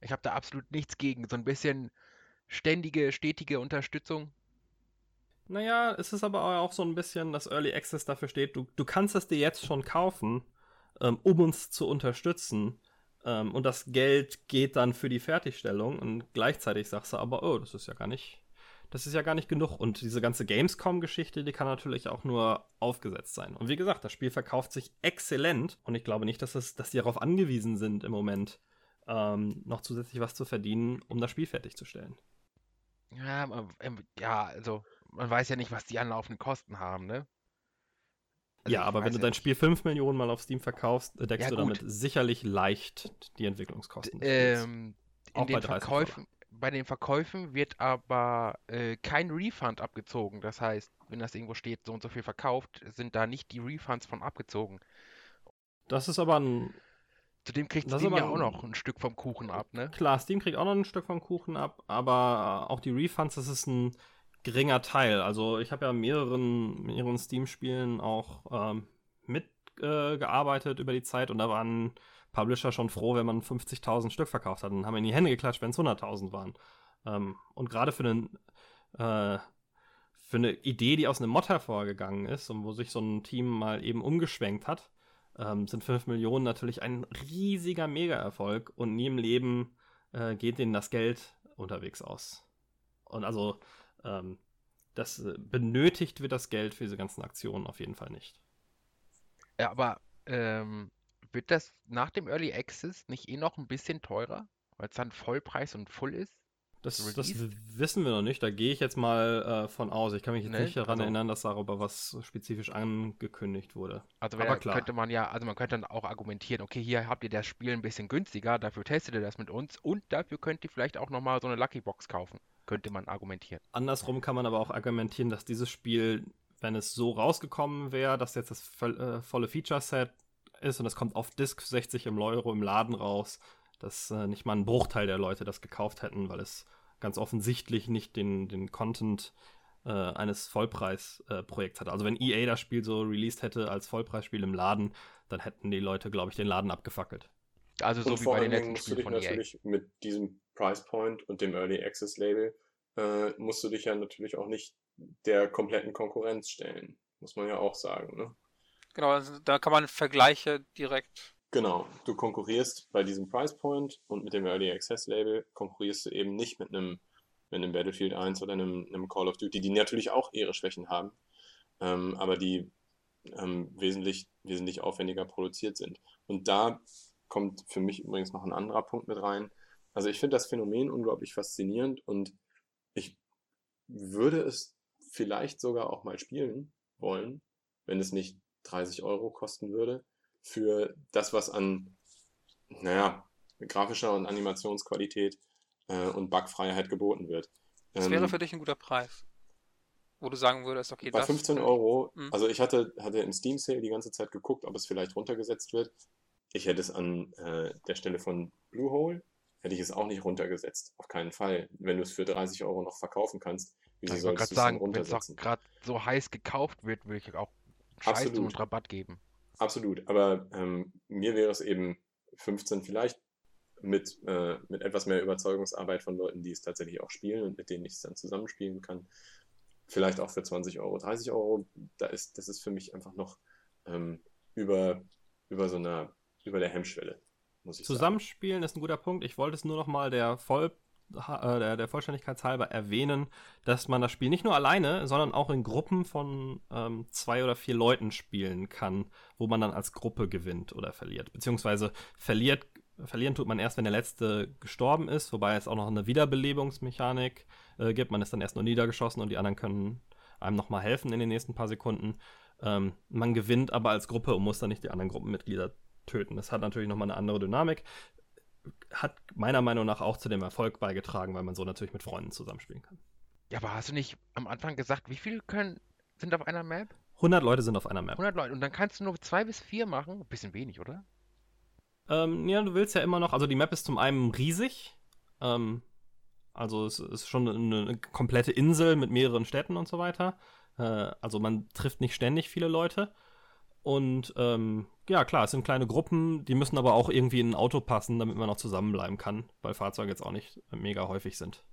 Ich habe da absolut nichts gegen. So ein bisschen ständige, stetige Unterstützung. Naja, es ist aber auch so ein bisschen, dass Early Access dafür steht, du, du kannst es dir jetzt schon kaufen, ähm, um uns zu unterstützen. Ähm, und das Geld geht dann für die Fertigstellung und gleichzeitig sagst du aber, oh, das ist ja gar nicht, das ist ja gar nicht genug. Und diese ganze Gamescom-Geschichte, die kann natürlich auch nur aufgesetzt sein. Und wie gesagt, das Spiel verkauft sich exzellent und ich glaube nicht, dass, es, dass die darauf angewiesen sind im Moment, ähm, noch zusätzlich was zu verdienen, um das Spiel fertigzustellen. Ja, ähm, ja, also man weiß ja nicht, was die anlaufenden Kosten haben, ne? Also ja, aber wenn du dein Spiel 5 Millionen Mal auf Steam verkaufst, deckst ja, du damit sicherlich leicht die Entwicklungskosten. Ähm, in den Verkäufen, bei den Verkäufen wird aber äh, kein Refund abgezogen. Das heißt, wenn das irgendwo steht, so und so viel verkauft, sind da nicht die Refunds von abgezogen. Das ist aber ein Zudem kriegt Steam ja auch noch ein Stück vom Kuchen ab, ne? Klar, Steam kriegt auch noch ein Stück vom Kuchen ab, aber auch die Refunds, das ist ein geringer Teil. Also ich habe ja mehreren, mehreren Steam-Spielen auch ähm, mitgearbeitet äh, über die Zeit und da waren Publisher schon froh, wenn man 50.000 Stück verkauft hat und haben in die Hände geklatscht, wenn es 100.000 waren. Ähm, und gerade für einen äh, für eine Idee, die aus einem Mod hervorgegangen ist und wo sich so ein Team mal eben umgeschwenkt hat, ähm, sind 5 Millionen natürlich ein riesiger Mega-Erfolg und nie im Leben äh, geht denen das Geld unterwegs aus. Und also ähm, das äh, benötigt wird das Geld für diese ganzen Aktionen auf jeden Fall nicht. Ja, aber ähm, wird das nach dem Early Access nicht eh noch ein bisschen teurer, weil es dann Vollpreis und Full ist? Das, das, wissen wir noch nicht. Da gehe ich jetzt mal äh, von aus. Ich kann mich jetzt nee, nicht daran also, erinnern, dass darüber was spezifisch angekündigt wurde. Also Aber klar. könnte man ja, also man könnte dann auch argumentieren, okay, hier habt ihr das Spiel ein bisschen günstiger, dafür testet ihr das mit uns und dafür könnt ihr vielleicht auch nochmal so eine Lucky Box kaufen. Könnte man argumentieren. Andersrum kann man aber auch argumentieren, dass dieses Spiel, wenn es so rausgekommen wäre, dass jetzt das äh, volle Feature-Set ist und es kommt auf Disk 60 im Euro im Laden raus, dass äh, nicht mal ein Bruchteil der Leute das gekauft hätten, weil es ganz offensichtlich nicht den, den Content äh, eines Vollpreisprojekts äh, hatte. Also wenn EA das Spiel so released hätte als Vollpreisspiel im Laden, dann hätten die Leute, glaube ich, den Laden abgefackelt. Also so und wie vor bei den letzten Spielen von natürlich EA. mit diesem Price Point und dem Early Access Label äh, musst du dich ja natürlich auch nicht der kompletten Konkurrenz stellen, muss man ja auch sagen. Ne? Genau, also da kann man Vergleiche direkt Genau, du konkurrierst bei diesem Price Point und mit dem Early Access Label konkurrierst du eben nicht mit einem, mit einem Battlefield 1 oder einem, einem Call of Duty, die natürlich auch ihre Schwächen haben, ähm, aber die ähm, wesentlich, wesentlich aufwendiger produziert sind. Und da kommt für mich übrigens noch ein anderer Punkt mit rein. Also ich finde das Phänomen unglaublich faszinierend und ich würde es vielleicht sogar auch mal spielen wollen, wenn es nicht 30 Euro kosten würde für das, was an, naja, grafischer und Animationsqualität äh, und Bugfreiheit geboten wird. Das ähm, wäre für dich ein guter Preis. Wo du sagen würdest, okay, bei das 15 Euro, mh. also ich hatte, hatte im Steam Sale die ganze Zeit geguckt, ob es vielleicht runtergesetzt wird. Ich hätte es an äh, der Stelle von Bluehole, hätte ich es auch nicht runtergesetzt. Auf keinen Fall. Wenn du es für 30 Euro noch verkaufen kannst, wieso ich sollst du es sagen, runtersetzen? Wenn es gerade so heiß gekauft wird, würde ich auch Scheiß und Rabatt geben. Absolut, aber ähm, mir wäre es eben 15 vielleicht mit, äh, mit etwas mehr Überzeugungsarbeit von Leuten, die es tatsächlich auch spielen und mit denen ich es dann zusammenspielen kann. Vielleicht auch für 20 Euro, 30 Euro. Da ist, das ist für mich einfach noch ähm, über, über so einer, über der Hemmschwelle. Muss ich Zusammenspielen sagen. ist ein guter Punkt. Ich wollte es nur noch mal der Voll äh, der, Vollständigkeit halber erwähnen, dass man das Spiel nicht nur alleine, sondern auch in Gruppen von ähm, zwei oder vier Leuten spielen kann, wo man dann als Gruppe gewinnt oder verliert. Beziehungsweise verliert, verlieren tut man erst, wenn der letzte gestorben ist, wobei es auch noch eine Wiederbelebungsmechanik äh, gibt. Man ist dann erst nur niedergeschossen und die anderen können einem nochmal helfen in den nächsten paar Sekunden. Ähm, man gewinnt aber als Gruppe und muss dann nicht die anderen Gruppenmitglieder töten. Das hat natürlich nochmal eine andere Dynamik hat meiner Meinung nach auch zu dem Erfolg beigetragen, weil man so natürlich mit Freunden zusammenspielen kann. Ja, aber hast du nicht am Anfang gesagt, wie viele können, sind auf einer Map? 100 Leute sind auf einer Map. 100 Leute. Und dann kannst du nur zwei bis vier machen. Bisschen wenig, oder? Ähm, ja, du willst ja immer noch, also die Map ist zum einen riesig, ähm, also es ist schon eine, eine, komplette Insel mit mehreren Städten und so weiter. Äh, also man trifft nicht ständig viele Leute. Und ähm, ja, klar, es sind kleine Gruppen, die müssen aber auch irgendwie in ein Auto passen, damit man noch zusammenbleiben kann, weil Fahrzeuge jetzt auch nicht mega häufig sind.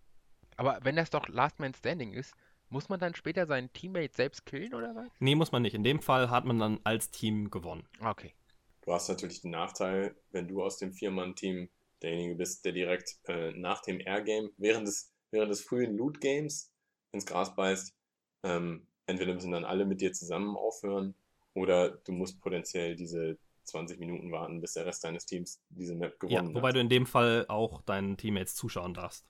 Aber wenn das doch Last Man Standing ist, muss man dann später seinen Teammate selbst killen oder was? Nee, muss man nicht. In dem Fall hat man dann als Team gewonnen. Okay. Du hast natürlich den Nachteil, wenn du aus dem Viermann-Team derjenige bist, der direkt äh, nach dem Air-Game, während des, während des frühen Loot-Games ins Gras beißt, ähm, entweder müssen dann alle mit dir zusammen aufhören oder du musst potenziell diese 20 Minuten warten, bis der Rest deines Teams diese Map gewonnen ja, wobei hat. du in dem Fall auch deinen Teammates zuschauen darfst.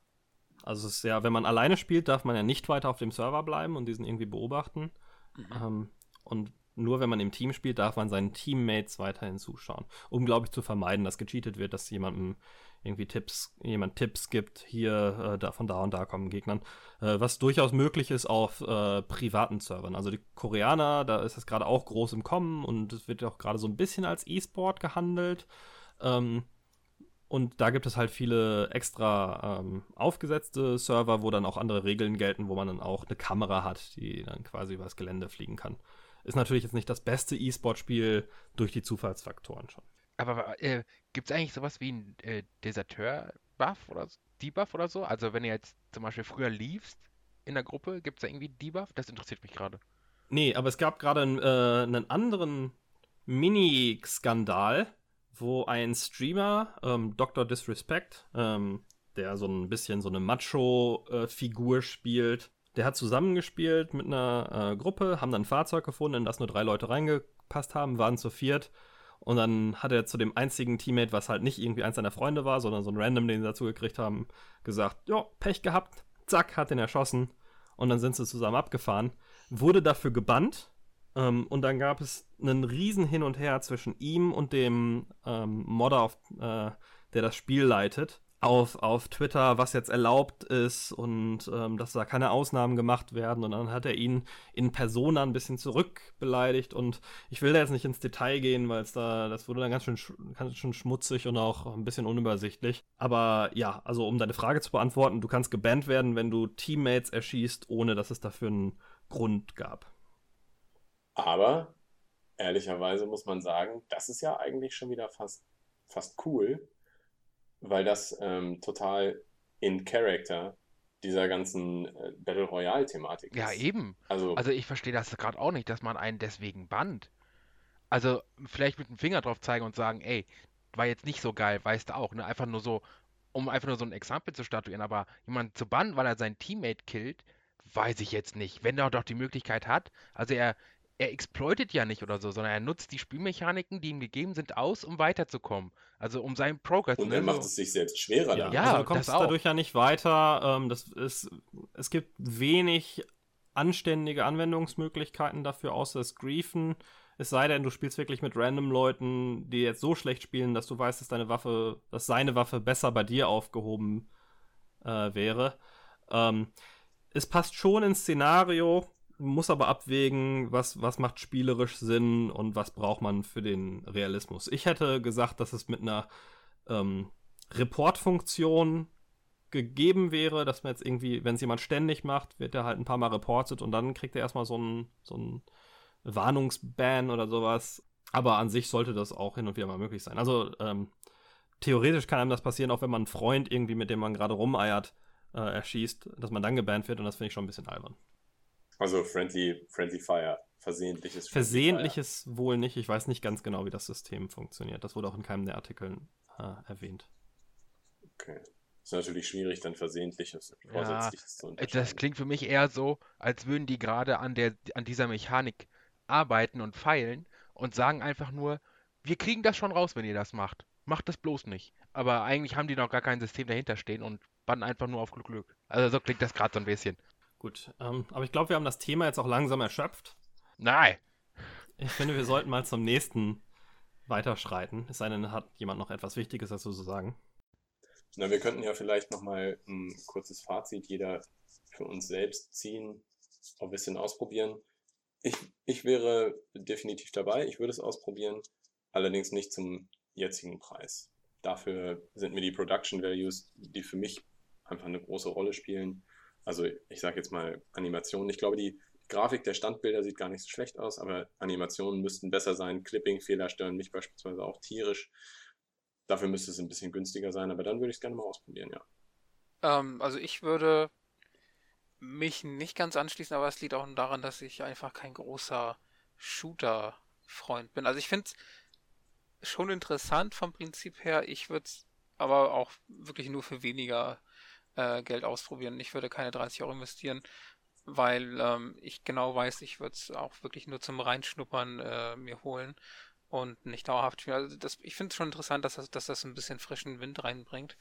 Also es ist ja, wenn man alleine spielt, darf man ja nicht weiter auf dem Server bleiben und diesen irgendwie beobachten. Mhm. Ähm, und nur wenn man im Team spielt, darf man seinen Teammates weiterhin zuschauen, um, glaube ich, zu vermeiden, dass gecheatet wird, dass jemandem irgendwie Tipps, jemand Tipps gibt, hier, äh, da, von da und da kommen Gegnern, äh, was durchaus möglich ist auf äh, privaten Servern. Also die Koreaner, da ist das gerade auch groß im Kommen und es wird auch gerade so ein bisschen als E-Sport gehandelt. Ähm, und da gibt es halt viele extra ähm, aufgesetzte Server, wo dann auch andere Regeln gelten, wo man dann auch eine Kamera hat, die dann quasi übers Gelände fliegen kann. Ist natürlich jetzt nicht das beste E-Sport-Spiel durch die Zufallsfaktoren schon. Aber äh, gibt es eigentlich sowas wie einen äh, Deserteur-Buff oder Debuff oder so? Also wenn ihr jetzt zum Beispiel früher liefst in der Gruppe, gibt es da irgendwie Debuff? Das interessiert mich gerade. Nee, aber es gab gerade äh, einen anderen Mini-Skandal, wo ein Streamer, ähm, Dr. Disrespect, ähm, der so ein bisschen so eine Macho-Figur spielt, der hat zusammengespielt mit einer äh, Gruppe, haben dann ein Fahrzeug gefunden, in das nur drei Leute reingepasst haben, waren zu viert. Und dann hat er zu dem einzigen Teammate, was halt nicht irgendwie eins seiner Freunde war, sondern so ein Random, den sie dazu gekriegt haben, gesagt, ja, Pech gehabt, zack, hat den erschossen. Und dann sind sie zusammen abgefahren. Wurde dafür gebannt. Ähm, und dann gab es einen riesen Hin und Her zwischen ihm und dem ähm, Modder, auf, äh, der das Spiel leitet auf, auf Twitter, was jetzt erlaubt ist und ähm, dass da keine Ausnahmen gemacht werden. Und dann hat er ihn in Persona ein bisschen zurückbeleidigt. Und ich will da jetzt nicht ins Detail gehen, weil es da, das wurde dann ganz schön, ganz schön schmutzig und auch ein bisschen unübersichtlich. Aber ja, also um deine Frage zu beantworten, du kannst gebannt werden, wenn du Teammates erschießt, ohne dass es dafür einen Grund gab. Aber ehrlicherweise muss man sagen, das ist ja eigentlich schon wieder fast, fast cool weil das ähm, total in Character dieser ganzen äh, Battle Royale-Thematik Ja, ist. eben. Also, Also ich verstehe das gerade auch nicht, dass man einen deswegen bannt. Also vielleicht mit dem Finger drauf zeigen und sagen, ey, war jetzt nicht so geil, weißt du auch, ne? Einfach nur so, um einfach nur so ein Exempel zu statuieren, aber jemanden zu bannen, weil er seinen Teammate killt, weiß ich jetzt nicht. Wenn er doch die Möglichkeit hat, also er, er exploitet ja nicht oder so, sondern er nutzt die Spielmechaniken, die ihm gegeben sind, aus, um weiterzukommen. Also um seinen Progress. und ne? er macht es sich selbst schwerer. Ja. Ja, also du kommst das auch. dadurch ja nicht weiter. Ähm, das ist, es gibt wenig anständige Anwendungsmöglichkeiten dafür, außer das Griefen. Es sei denn, du spielst wirklich mit random Leuten, die jetzt so schlecht spielen, dass du weißt, dass deine Waffe, dass seine Waffe besser bei dir aufgehoben äh, wäre. Ähm, es passt schon ins Szenario, muss aber abwägen, was, was macht spielerisch Sinn und was braucht man für den Realismus. Ich hätte gesagt, dass es mit einer ähm, Report-Funktion gegeben wäre, dass man jetzt irgendwie, wenn es jemand ständig macht, wird er halt ein paar Mal reportet und dann kriegt er erstmal so einen so Warnungsban oder sowas. Aber an sich sollte das auch hin und wieder mal möglich sein. Also ähm, theoretisch kann einem das passieren, auch wenn man einen Freund irgendwie, mit dem man gerade rumeiert, äh, erschießt, dass man dann gebannt wird und das finde ich schon ein bisschen albern. Also Friendly, Friendly Fire, versehentliches Friendly Versehentliches wohl nicht. Ich weiß nicht ganz genau, wie das System funktioniert. Das wurde auch in keinem der Artikel äh, erwähnt. Fire. Okay. Ist natürlich schwierig, dann versehentliches und Ja, vorsätzliches zu Äh. Das klingt für mich eher so, als würden die gerade an der, an dieser Mechanik arbeiten und feilen und sagen einfach nur, wir kriegen das schon raus, wenn ihr das macht. Macht das bloß nicht. Aber eigentlich haben die noch gar kein System dahinter stehen und bannen einfach nur auf Glück Glück. Also so klingt das gerade so ein bisschen. Gut, ähm, aber ich glaube, wir haben das Thema jetzt auch langsam erschöpft. Nein. Ich finde, wir sollten mal zum nächsten weiterschreiten. Es sei denn, hat jemand noch etwas Wichtiges dazu zu sagen. Na, wir könnten ja vielleicht nochmal ein kurzes Fazit jeder für uns selbst ziehen, auch ein bisschen ausprobieren. Ich, ich wäre definitiv dabei, ich würde es ausprobieren, allerdings nicht zum jetzigen Preis. Dafür sind mir die Production Values, die für mich einfach eine große Rolle spielen. Also ich sage jetzt mal Animationen. Ich glaube, die Grafik der Standbilder sieht gar nicht so schlecht aus, aber Animationen müssten besser sein. Clipping-Fehler stören mich beispielsweise auch tierisch. Dafür müsste es ein bisschen günstiger sein, aber dann würde ich es gerne mal ausprobieren, ja. Ähm, also ich würde mich nicht ganz anschließen, aber es liegt auch daran, dass ich einfach kein großer Shooter-Freund bin. Also ich finde es schon interessant vom Prinzip her. Ich würde es aber auch wirklich nur für weniger äh, Geld ausprobieren. Ich würde keine 30 Euro investieren, weil ähm, ich genau weiß, ich würde es auch wirklich nur zum Reinschnuppern äh, mir holen und nicht dauerhaft spielen. Also das, ich finde es schon interessant, dass das, dass das ein bisschen frischen Wind reinbringt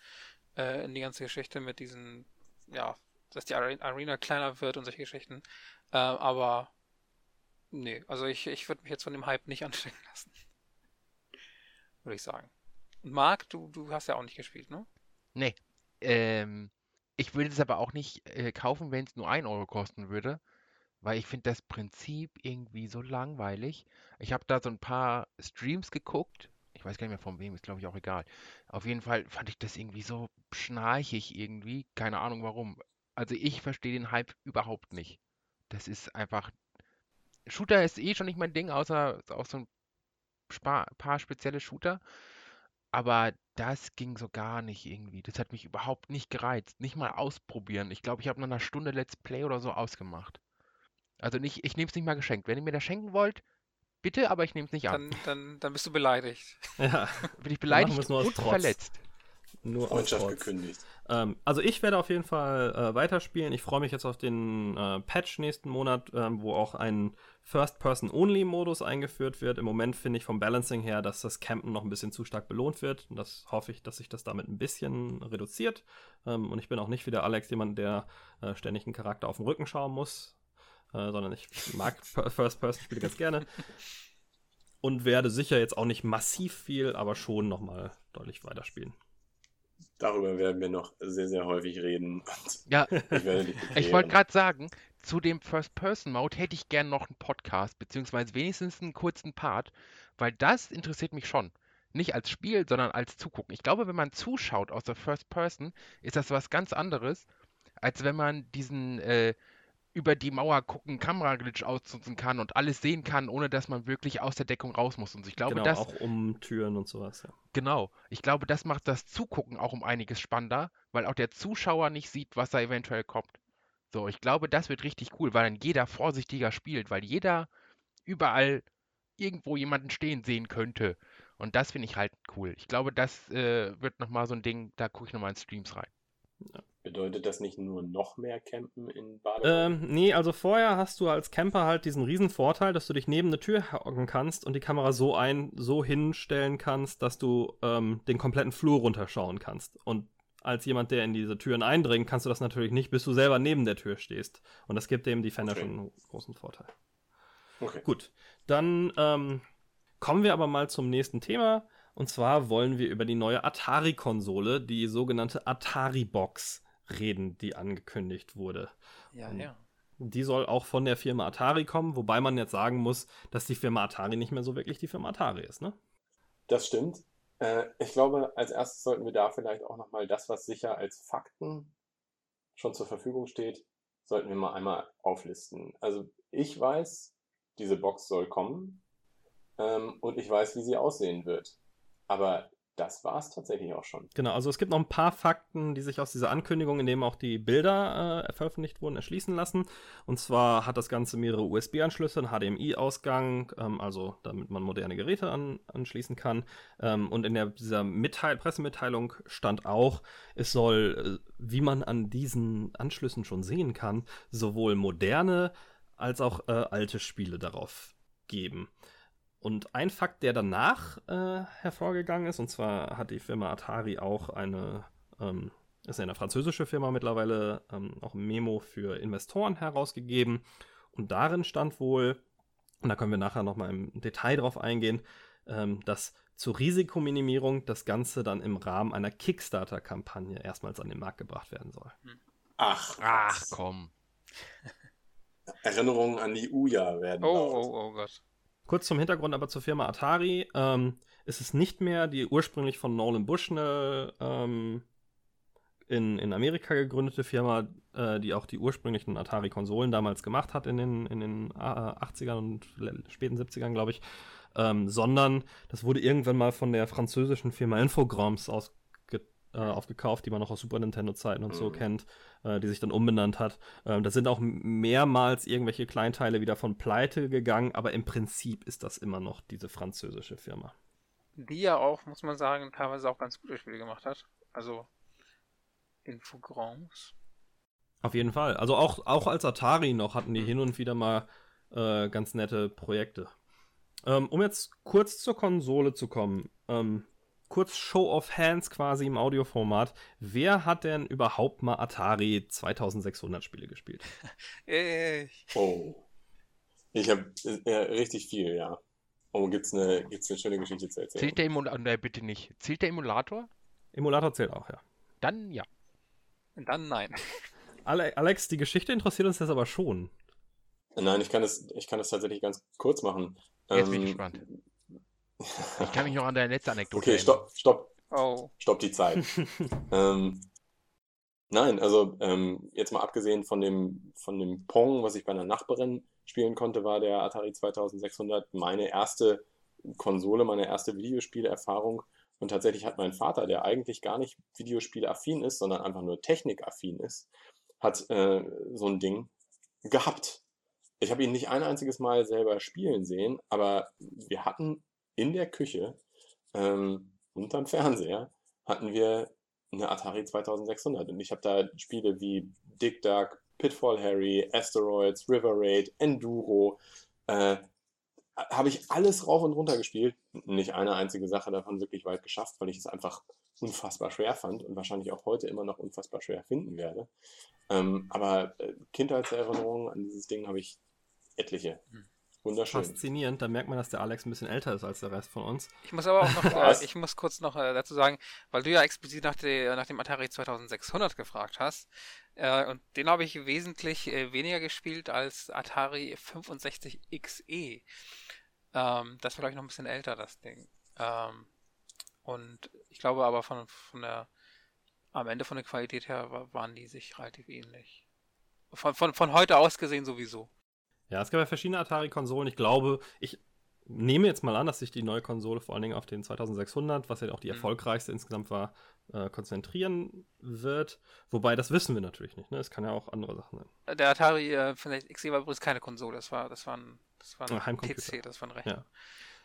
äh, in die ganze Geschichte mit diesen, ja, dass die Arena kleiner wird und solche Geschichten. Äh, aber nee, also ich, ich würde mich jetzt von dem Hype nicht anstecken lassen. würde ich sagen. Marc, du, du hast ja auch nicht gespielt, ne? Nee. Ähm, ich würde es aber auch nicht äh, kaufen, wenn es nur 1 Euro kosten würde, weil ich finde das Prinzip irgendwie so langweilig. Ich habe da so ein paar Streams geguckt. Ich weiß gar nicht mehr von wem, ist glaube ich auch egal. Auf jeden Fall fand ich das irgendwie so schnarchig irgendwie. Keine Ahnung warum. Also ich verstehe den Hype überhaupt nicht. Das ist einfach. Shooter ist eh schon nicht mein Ding, außer auch so ein paar spezielle Shooter. Aber das ging so gar nicht irgendwie. Das hat mich überhaupt nicht gereizt. Nicht mal ausprobieren. Ich glaube, ich habe nach einer Stunde Let's Play oder so ausgemacht. Also nicht, ich nehme es nicht mal geschenkt. Wenn ihr mir das schenken wollt, bitte, aber ich nehme es nicht an. Dann, dann, dann bist du beleidigt. Ja. Bin ich beleidigt und verletzt. Nur Freundschaft gekündigt. Ähm, also ich werde auf jeden Fall äh, weiterspielen. Ich freue mich jetzt auf den äh, Patch nächsten Monat, ähm, wo auch ein First-Person-Only-Modus eingeführt wird. Im Moment finde ich vom Balancing her, dass das Campen noch ein bisschen zu stark belohnt wird. Und das hoffe ich, dass sich das damit ein bisschen reduziert. Ähm, und ich bin auch nicht wie der Alex jemand, der äh, ständig einen Charakter auf den Rücken schauen muss, äh, sondern ich mag First-Person-Spiele ganz gerne. Und werde sicher jetzt auch nicht massiv viel, aber schon nochmal deutlich weiterspielen. Darüber werden wir noch sehr, sehr häufig reden. Ja, ich, ich wollte gerade sagen, zu dem First-Person-Mode hätte ich gern noch einen Podcast, beziehungsweise wenigstens einen kurzen Part, weil das interessiert mich schon. Nicht als Spiel, sondern als Zugucken. Ich glaube, wenn man zuschaut aus der First Person, ist das was ganz anderes, als wenn man diesen äh, über die Mauer gucken, Kameraglitch ausnutzen kann und alles sehen kann, ohne dass man wirklich aus der Deckung raus muss. Und ich glaube, genau, das auch um Türen und sowas. Ja. Genau. Ich glaube, das macht das Zugucken auch um einiges spannender, weil auch der Zuschauer nicht sieht, was da eventuell kommt. So, ich glaube, das wird richtig cool, weil dann jeder vorsichtiger spielt, weil jeder überall irgendwo jemanden stehen sehen könnte. Und das finde ich halt cool. Ich glaube, das äh, wird nochmal so ein Ding, da gucke ich nochmal in Streams rein. Ja. Bedeutet das nicht nur noch mehr Campen in Badewanne? Ähm, nee, also vorher hast du als Camper halt diesen riesen Vorteil, dass du dich neben eine Tür hocken kannst und die Kamera so ein, so hinstellen kannst, dass du ähm, den kompletten Flur runterschauen kannst. Und als jemand, der in diese Türen eindringt, kannst du das natürlich nicht, bis du selber neben der Tür stehst. Und das gibt dem Defender okay. schon einen großen Vorteil. Okay. Gut, dann ähm, kommen wir aber mal zum nächsten Thema. Und zwar wollen wir über die neue Atari-Konsole, die sogenannte Atari-Box, reden, die angekündigt wurde. Ja, um, ja. Die soll auch von der Firma Atari kommen, wobei man jetzt sagen muss, dass die Firma Atari nicht mehr so wirklich die Firma Atari ist, ne? Das stimmt. Äh, ich glaube, als erstes sollten wir da vielleicht auch nochmal das, was sicher als Fakten schon zur Verfügung steht, sollten wir mal einmal auflisten. Also ich weiß, diese Box soll kommen ähm, und ich weiß, wie sie aussehen wird. Aber das war es tatsächlich auch schon. Genau, also es gibt noch ein paar Fakten, die sich aus dieser Ankündigung, in dem auch die Bilder äh, veröffentlicht wurden, erschließen lassen. Und zwar hat das Ganze mehrere USB-Anschlüsse, einen HDMI-Ausgang, ähm, also damit man moderne Geräte an, anschließen kann. Ähm, und in der, dieser Mitteil Pressemitteilung stand auch, es soll, äh, wie man an diesen Anschlüssen schon sehen kann, sowohl moderne als auch äh, alte Spiele darauf geben. Und ein Fakt, der danach äh, hervorgegangen ist, und zwar hat die Firma Atari auch eine, ähm, ist ja eine französische Firma mittlerweile, ähm, auch ein Memo für Investoren herausgegeben. Und darin stand wohl, und da können wir nachher nochmal im Detail drauf eingehen, ähm, dass zur Risikominimierung das Ganze dann im Rahmen einer Kickstarter-Kampagne erstmals an den Markt gebracht werden soll. Ach, Ach komm. Erinnerungen an die Uja werden Oh, laut. oh, oh Gott. Kurz zum Hintergrund aber zur Firma Atari. Ähm, es ist nicht mehr die ursprünglich von Nolan Bushnell ähm, in, in Amerika gegründete Firma, äh, die auch die ursprünglichen Atari-Konsolen damals gemacht hat in den, in den äh, 80ern und le- späten 70ern, glaube ich. Ähm, sondern das wurde irgendwann mal von der französischen Firma Infogrames ausge äh, aufgekauft, die man noch aus Super Nintendo-Zeiten und so Mhm. kennt, äh, die sich dann umbenannt hat. Ähm, da sind auch mehrmals irgendwelche Kleinteile wieder von Pleite gegangen, aber im Prinzip ist das immer noch diese französische Firma. Die ja auch, muss man sagen, teilweise auch ganz gute Spiele gemacht hat. Also Infogrames. Auf jeden Fall. Also auch, auch als Atari noch hatten die hin und wieder mal äh, ganz nette Projekte. Ähm, um jetzt kurz zur Konsole zu kommen, ähm, kurz Show of Hands quasi im Audioformat. Wer hat denn überhaupt mal Atari 2600 Spiele gespielt? Ich. Oh. Ich habe ja, richtig viel, ja. Oh, gibt's eine, gibt's eine schöne Geschichte zu erzählen? Zählt der Emulator? Nein, bitte nicht. Zählt der Emulator? Emulator zählt auch, ja. Dann ja. Dann nein. Ale Alex, die Geschichte interessiert uns jetzt aber schon. Nein, ich kann es, ich kann es tatsächlich ganz kurz machen. Jetzt bin ich Ähm, gespannt. Ich kann mich noch an deine letzte Anekdote Okay, erinnern. stopp, stopp, Oh. stopp die Zeit. ähm, nein, also ähm, jetzt mal abgesehen von dem, von dem Pong, was ich bei einer Nachbarin spielen konnte, war der Atari 2600 meine erste Konsole, meine erste Videospielerfahrung. Und tatsächlich hat mein Vater, der eigentlich gar nicht Videospielaffin ist, sondern einfach nur technikaffin ist, hat äh, so ein Ding gehabt. Ich habe ihn nicht ein einziges Mal selber spielen sehen, aber wir hatten in der Küche ähm, unterm Fernseher hatten wir eine Atari 2600 und ich habe da Spiele wie Dick Duck, Pitfall Harry, Asteroids, River Raid, Enduro, äh, habe ich alles rauf und runter gespielt. Nicht eine einzige Sache davon wirklich weit geschafft, weil ich es einfach unfassbar schwer fand und wahrscheinlich auch heute immer noch unfassbar schwer finden werde. Ähm, aber äh, Kindheitserinnerungen an dieses Ding habe ich etliche. Hm. Wunderschön. Faszinierend, da merkt man, dass der Alex ein bisschen älter ist als der Rest von uns. Ich muss aber auch noch, äh, ich muss kurz noch äh, dazu sagen, weil du ja explizit nach, der, nach dem Atari 2600 gefragt hast, äh, und den habe ich wesentlich äh, weniger gespielt als Atari 65XE. Ähm, das war, glaube ich, noch ein bisschen älter, das Ding. Ähm, und ich glaube aber von, von der, am Ende von der Qualität her wa- waren die sich relativ ähnlich. Von, von, von heute aus gesehen sowieso. Ja, es gab ja verschiedene Atari-Konsolen. Ich glaube, ich nehme jetzt mal an, dass sich die neue Konsole vor allen Dingen auf den 2600, was ja auch die Mhm. erfolgreichste insgesamt war, äh, konzentrieren wird. Wobei, das wissen wir natürlich nicht. Ne? Es kann ja auch andere Sachen sein. Der Atari äh, 65XE war übrigens keine Konsole, das war, das war ein, das war ein Ein Heimcomputer. PC, das war ein Rechner. Ja.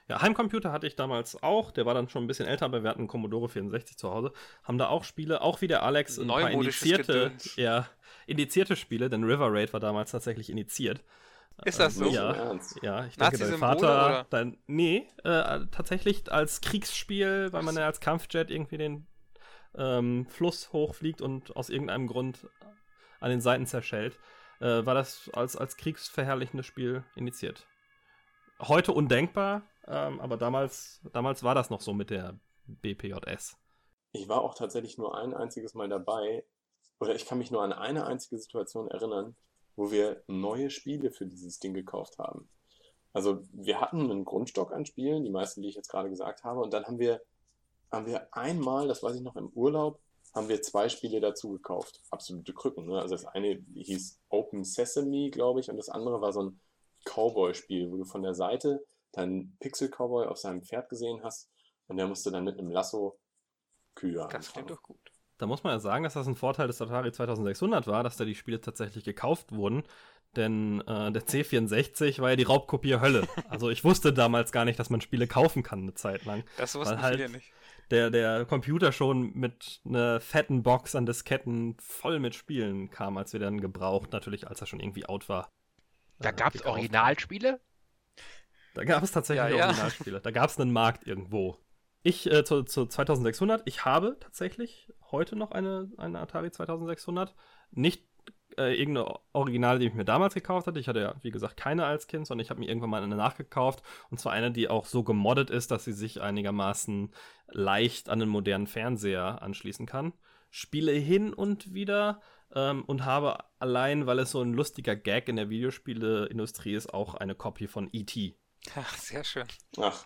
Ja, Heimcomputer hatte ich damals auch. Der war dann schon ein bisschen älter, aber wir hatten einen Commodore 64 zu Hause. Haben da auch Spiele, auch wie der Alex, ein paar indizierte, ja, indizierte Spiele, denn River Raid war damals tatsächlich initiiert. Ist das so? Ja. Ja, ich denke, dein Vater, oder? dein, nee, äh, tatsächlich als Kriegsspiel, weil man ja als Kampfjet irgendwie den ähm, Fluss hochfliegt und aus irgendeinem Grund an den Seiten zerschellt, äh, war das als, als kriegsverherrlichendes Spiel initiiert. Heute undenkbar, ähm, aber damals, damals war das noch so mit der BPJS. Ich war auch tatsächlich nur ein einziges Mal dabei, oder ich kann mich nur an eine einzige Situation erinnern, wo wir neue Spiele für dieses Ding gekauft haben. Also wir hatten einen Grundstock an Spielen, die meisten, die ich jetzt gerade gesagt habe, und dann haben wir, haben wir einmal, das weiß ich noch im Urlaub, haben wir zwei Spiele dazu gekauft. Absolute Krücken. Ne? Also das eine hieß Open Sesame, glaube ich, und das andere war so ein Cowboy-Spiel, wo du von der Seite deinen Pixel-Cowboy auf seinem Pferd gesehen hast und der musste dann mit einem Lasso Kühe Das anfangen. klingt doch gut. Da muss man ja sagen, dass das ein Vorteil des Atari 2600 war, dass da die Spiele tatsächlich gekauft wurden. Denn äh, der C64 war ja die Raubkopie Hölle. Also ich wusste damals gar nicht, dass man Spiele kaufen kann eine Zeit lang. Das wussten halt viele nicht. Der, der Computer schon mit einer fetten Box an Disketten voll mit Spielen kam, als wir dann gebraucht, natürlich als er schon irgendwie out war. Da äh, gab es. Originalspiele? Da gab es tatsächlich Ja, ja. Originalspiele. Da gab es einen Markt irgendwo. Ich äh, zu, zu 2600, ich habe tatsächlich heute noch eine, eine Atari 2600. Nicht äh, irgendeine Originale, die ich mir damals gekauft hatte. Ich hatte ja, wie gesagt, keine als Kind, sondern ich habe mir irgendwann mal eine nachgekauft. Und zwar eine, die auch so gemoddet ist, dass sie sich einigermaßen leicht an den modernen Fernseher anschließen kann. spiele hin und wieder ähm, und habe allein, weil es so ein lustiger Gag in der Videospieleindustrie ist, auch eine Copy von E.T. Ach, sehr schön. Ach,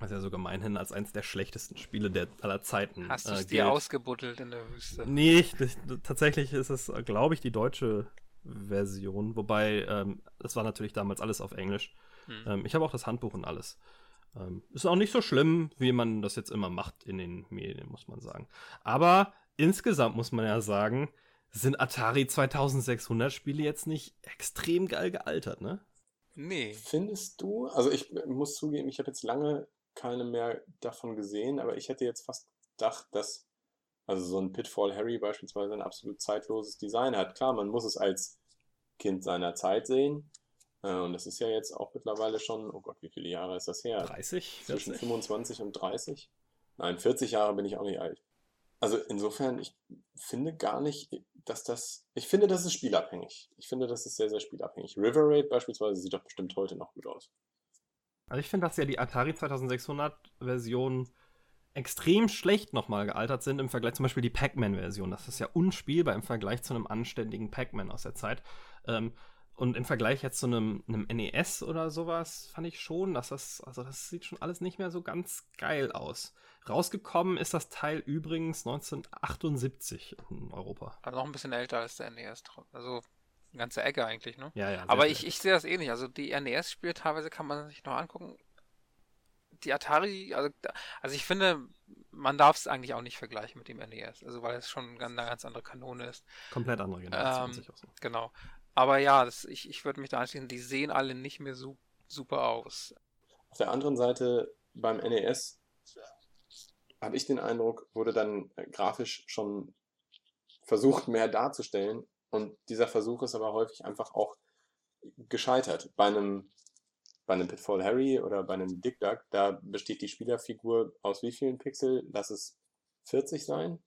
Was ja so gemeinhin als eines der schlechtesten Spiele der aller Zeiten Hast du äh, es dir gilt. ausgebuddelt in der Wüste? Nee, ich, das, tatsächlich ist es, glaube ich, die deutsche Version. Wobei, ähm, es war natürlich damals alles auf Englisch. Hm. Ähm, ich habe auch das Handbuch und alles. Ähm, ist auch nicht so schlimm, wie man das jetzt immer macht in den Medien, muss man sagen. Aber insgesamt muss man ja sagen, sind Atari 2600 Spiele jetzt nicht extrem geil gealtert, ne? Nee. findest du? Also ich muss zugeben, ich habe jetzt lange keine mehr davon gesehen, aber ich hätte jetzt fast gedacht, dass also so ein Pitfall Harry beispielsweise ein absolut zeitloses Design hat. Klar, man muss es als Kind seiner Zeit sehen. Äh, Und das ist ja jetzt auch mittlerweile schon, oh Gott, wie viele Jahre ist das her? 30, Zwischen 40? 25 und 30? Nein, 40 Jahre bin ich auch nicht alt. Also insofern, ich finde gar nicht, dass das, ich finde, das ist spielabhängig. Ich finde, das ist sehr, sehr spielabhängig. River Raid beispielsweise sieht doch bestimmt heute noch gut aus. Also ich finde, dass ja die Atari 2600 Versionen extrem schlecht nochmal gealtert sind im Vergleich zum Beispiel die Pac-Man-Version. Das ist ja unspielbar im Vergleich zu einem anständigen Pac-Man aus der Zeit. Ähm, und im Vergleich jetzt zu einem, einem NES oder sowas fand ich schon, dass das, also das sieht schon alles nicht mehr so ganz geil aus. Rausgekommen ist das Teil übrigens 1978 in Europa. Also noch ein bisschen älter als der NES. Also eine ganze Ecke eigentlich, ne? Ja, ja. Aber ich, ich sehe das eh nicht. Also die NES-Spiele teilweise kann man sich noch angucken. Die Atari, also, also ich finde, man darf es eigentlich auch nicht vergleichen mit dem NES. Also weil es schon ganz- eine ganz andere Kanone ist. komplett andere Generation. Ähm, so. Genau. Aber ja, das, ich, ich würde mich da anschließen, die sehen alle nicht mehr so super aus. Auf der anderen Seite beim NES habe ich den Eindruck, wurde dann äh, grafisch schon versucht, mehr darzustellen. Und dieser Versuch ist aber häufig einfach auch gescheitert. Bei einem, bei einem Pitfall Harry oder bei einem Dick Duck, da besteht die Spielerfigur aus wie vielen Pixel? Lass es 40 sein.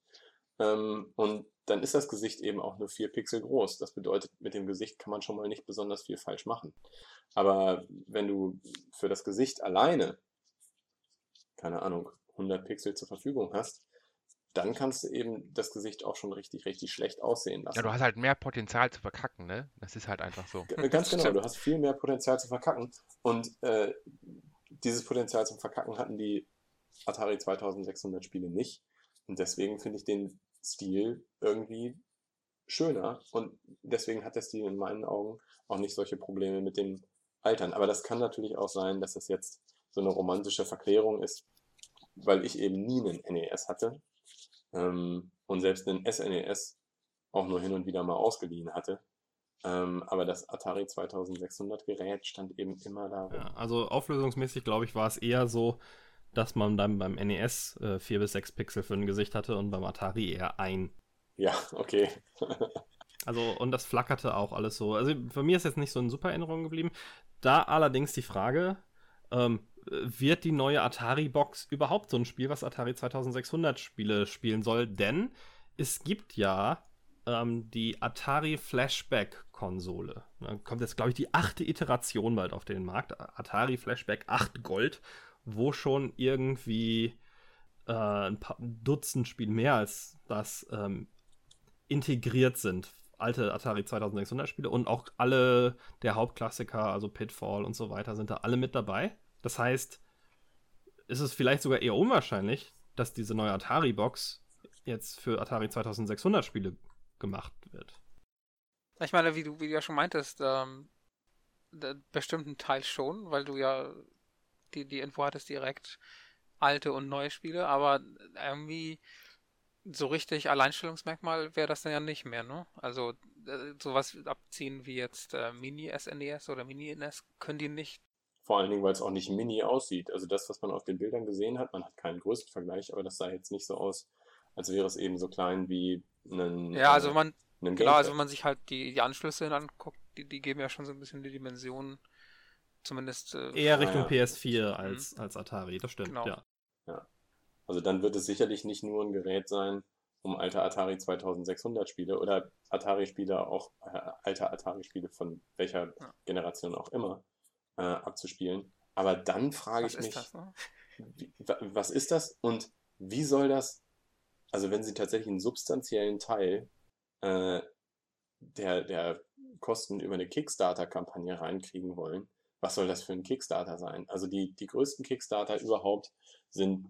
Ähm, und dann ist das Gesicht eben auch nur 4 Pixel groß. Das bedeutet, mit dem Gesicht kann man schon mal nicht besonders viel falsch machen. Aber wenn du für das Gesicht alleine, keine Ahnung, 100 Pixel zur Verfügung hast, dann kannst du eben das Gesicht auch schon richtig, richtig schlecht aussehen lassen. Ja, du hast halt mehr Potenzial zu verkacken, ne? Das ist halt einfach so. Ganz genau, du hast viel mehr Potenzial zu verkacken. Und äh, dieses Potenzial zum Verkacken hatten die Atari 2600 Spiele nicht. Und deswegen finde ich den Stil irgendwie schöner. Und deswegen hat der Stil in meinen Augen auch nicht solche Probleme mit dem Altern. Aber das kann natürlich auch sein, dass das jetzt so eine romantische Verklärung ist, weil ich eben nie einen NES hatte. Ähm, und selbst einen SNES auch nur hin und wieder mal ausgeliehen hatte. Ähm, aber das Atari 2600 Gerät stand eben immer da. Ja, also auflösungsmäßig, glaube ich, war es eher so, dass man dann beim NES äh, 4 bis 6 Pixel für ein Gesicht hatte und beim Atari eher ein. Ja, okay. Also, und das flackerte auch alles so. Also, für mich ist jetzt nicht so in super Erinnerung geblieben. Da allerdings die Frage, ähm, wird die neue Atari-Box überhaupt so ein Spiel, was Atari 2600 Spiele spielen soll? Denn es gibt ja ähm, die Atari Flashback-Konsole. Da kommt jetzt, glaube ich, die achte Iteration bald auf den Markt. Atari Flashback 8 Gold, wo schon irgendwie äh, ein paar Dutzend Spiele mehr als das ähm, integriert sind. Alte Atari 2600 Spiele und auch alle der Hauptklassiker, also Pitfall und so weiter, sind da alle mit dabei. Das heißt, ist es vielleicht sogar eher unwahrscheinlich, dass diese neue Atari-Box jetzt für Atari 2600 Spiele gemacht wird. Ich meine, wie du, wie du ja schon meintest, ähm, bestimmten Teil schon, weil du ja die, die Info hattest direkt alte und neue Spiele, aber irgendwie so richtig Alleinstellungsmerkmal wäre das dann ja nicht mehr, ne? Also äh, sowas abziehen wie jetzt äh, Mini-SNES oder Mini-NES können die nicht. Vor allen Dingen, weil es auch nicht mini aussieht. Also das, was man auf den Bildern gesehen hat, man hat keinen Größenvergleich, aber das sah jetzt nicht so aus, als wäre es eben so klein wie ein, Ja, also wenn man, ein genau, also wenn man sich halt die, die Anschlüsse anguckt, die, die geben ja schon so ein bisschen die Dimensionen, zumindest äh, Eher Richtung ja. PS4 als, als Atari, das stimmt, Genau. ja. Also dann wird es sicherlich nicht nur ein Gerät sein, um alte Atari 2600 Spiele oder Atari-Spiele auch, äh, alte Atari-Spiele von welcher Ja. Generation auch immer äh, abzuspielen. Aber dann frage was ich mich, das, ne? wie, wa- was ist das und wie soll das also wenn sie tatsächlich einen substanziellen Teil äh, der, der Kosten über eine Kickstarter-Kampagne reinkriegen wollen, was soll das für ein Kickstarter sein? Also die, die größten Kickstarter überhaupt sind,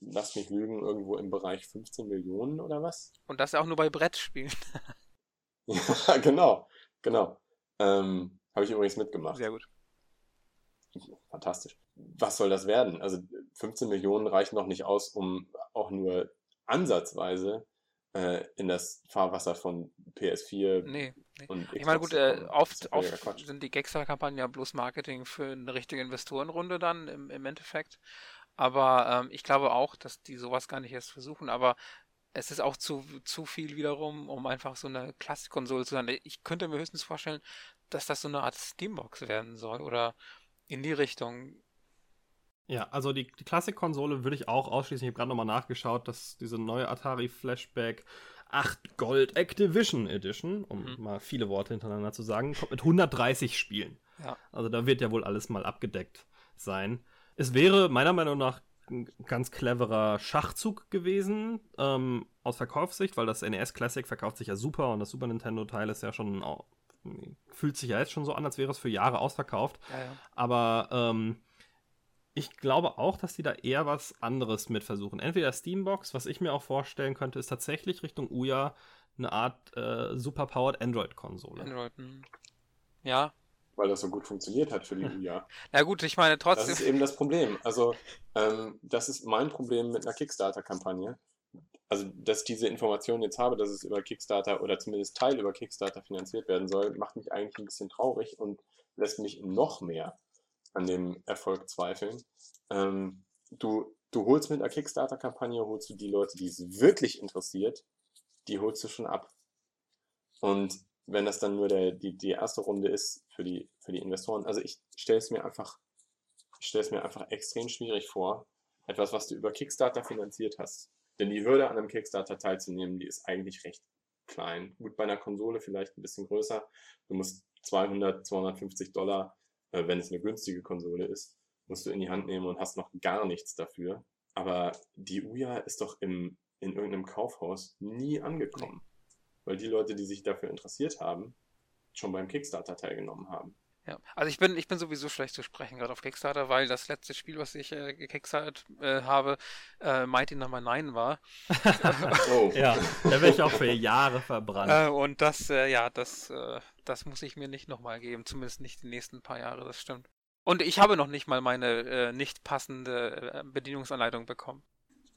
lass mich lügen, irgendwo im Bereich 15 Millionen oder was? Und das auch nur bei Brettspielen. ja, genau, genau. Ähm, Habe ich übrigens mitgemacht. Sehr gut. Fantastisch. Was soll das werden? Also 15 Millionen reichen noch nicht aus, um auch nur ansatzweise äh, in das Fahrwasser von PS4 Nee, nee. und Xbox Ich meine, gut, äh, oft, oft sind die Kickstarter-Kampagnen ja bloß Marketing für eine richtige Investorenrunde dann im, im Endeffekt. Aber ähm, ich glaube auch, dass die sowas gar nicht erst versuchen. Aber es ist auch zu, zu viel wiederum, um einfach so eine Klassikkonsole zu sein. Ich könnte mir höchstens vorstellen, dass das so eine Art Steambox werden soll oder in die Richtung. Ja, also die, die Klassik-Konsole würde ich auch ausschließen. Ich habe gerade nochmal nachgeschaut, dass diese neue Atari Flashback 8 Gold Activision Edition, um Mhm. mal viele Worte hintereinander zu sagen, kommt mit 130 Spielen. Ja. Also da wird ja wohl alles mal abgedeckt sein. Es wäre meiner Meinung nach ein ganz cleverer Schachzug gewesen ähm, aus Verkaufssicht, weil das NES Classic verkauft sich ja super und das Super Nintendo Teil ist ja schon fühlt sich ja jetzt schon so an, als wäre es für Jahre ausverkauft. Ja, ja. Aber ähm, ich glaube auch, dass die da eher was anderes mit versuchen. Entweder Steambox, was ich mir auch vorstellen könnte, ist tatsächlich Richtung Uya eine Art äh, superpowered Android-Konsole. Android. hm. Ja. Weil das so gut funktioniert hat für die UJA. Na gut, ich meine Das ist trotzdem. eben das Problem. Also, ähm, das ist mein Problem mit einer Kickstarter-Kampagne. Also, dass ich diese Information jetzt habe, dass es über Kickstarter oder zumindest Teil über Kickstarter finanziert werden soll, macht mich eigentlich ein bisschen traurig und lässt mich noch mehr an dem Erfolg zweifeln. Ähm, du, du holst mit einer Kickstarter-Kampagne, holst du die Leute, die es wirklich interessiert, die holst du schon ab. Und wenn das dann nur der, die, die erste Runde ist für die, für die Investoren, also ich stelle es mir einfach, ich stelle es mir einfach extrem schwierig vor, etwas, was du über Kickstarter finanziert hast. Denn die Hürde an einem Kickstarter teilzunehmen, die ist eigentlich recht klein. Gut, bei einer Konsole vielleicht ein bisschen größer. Du musst 200, 250 Dollar, äh, wenn es eine günstige Konsole ist, musst du in die Hand nehmen und hast noch gar nichts dafür. Aber die Uja ist doch im, in irgendeinem Kaufhaus nie angekommen. Weil die Leute, die sich dafür interessiert haben, schon beim Kickstarter teilgenommen haben. Ja, also ich bin, ich bin sowieso schlecht zu sprechen, gerade auf Kickstarter, weil das letzte Spiel, was ich äh, gekickstartet äh, habe, äh, Mighty Number 9 war. Oh, Ja, da wäre ich auch für Jahre verbrannt. Äh, und das, äh, ja, das, äh, das muss ich mir nicht nochmal geben, zumindest nicht die nächsten paar Jahre, das stimmt. Und ich habe noch nicht mal meine äh, nicht passende äh, Bedienungsanleitung bekommen.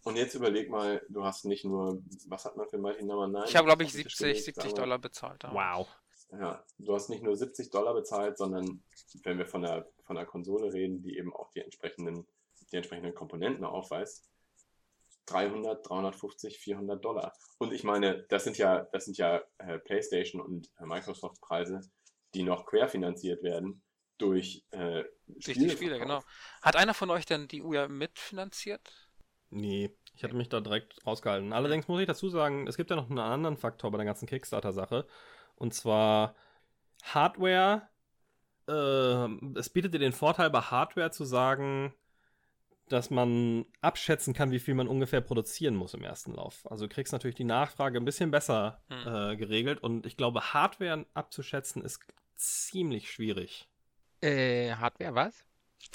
Und jetzt überleg mal, du hast nicht nur, was hat man für Mighty Number 9? Ich habe, glaube ich, auf den Tisch 70, gelegt, 70 sagen wir. Dollar bezahlt. damals. wow. Ja, du hast nicht nur 70 Dollar bezahlt, sondern wenn wir von der, von der Konsole reden, die eben auch die entsprechenden, die entsprechenden Komponenten aufweist, 300, 350, 400 Dollar. Und ich meine, das sind ja, das sind ja äh, PlayStation und äh, Microsoft Preise, die noch querfinanziert werden durch, äh, Durch die Spiele, genau. Hat einer von euch denn die UJA mitfinanziert? Nee, ich hatte mich da direkt rausgehalten. Allerdings muss ich dazu sagen, es gibt ja noch einen anderen Faktor bei der ganzen Kickstarter-Sache. Und zwar Hardware. Äh, es bietet dir den Vorteil, bei Hardware zu sagen, dass man abschätzen kann, wie viel man ungefähr produzieren muss im ersten Lauf. Also du kriegst natürlich die Nachfrage ein bisschen besser Hm. äh, geregelt. Und ich glaube, Hardware abzuschätzen ist ziemlich schwierig. Äh, Hardware, was?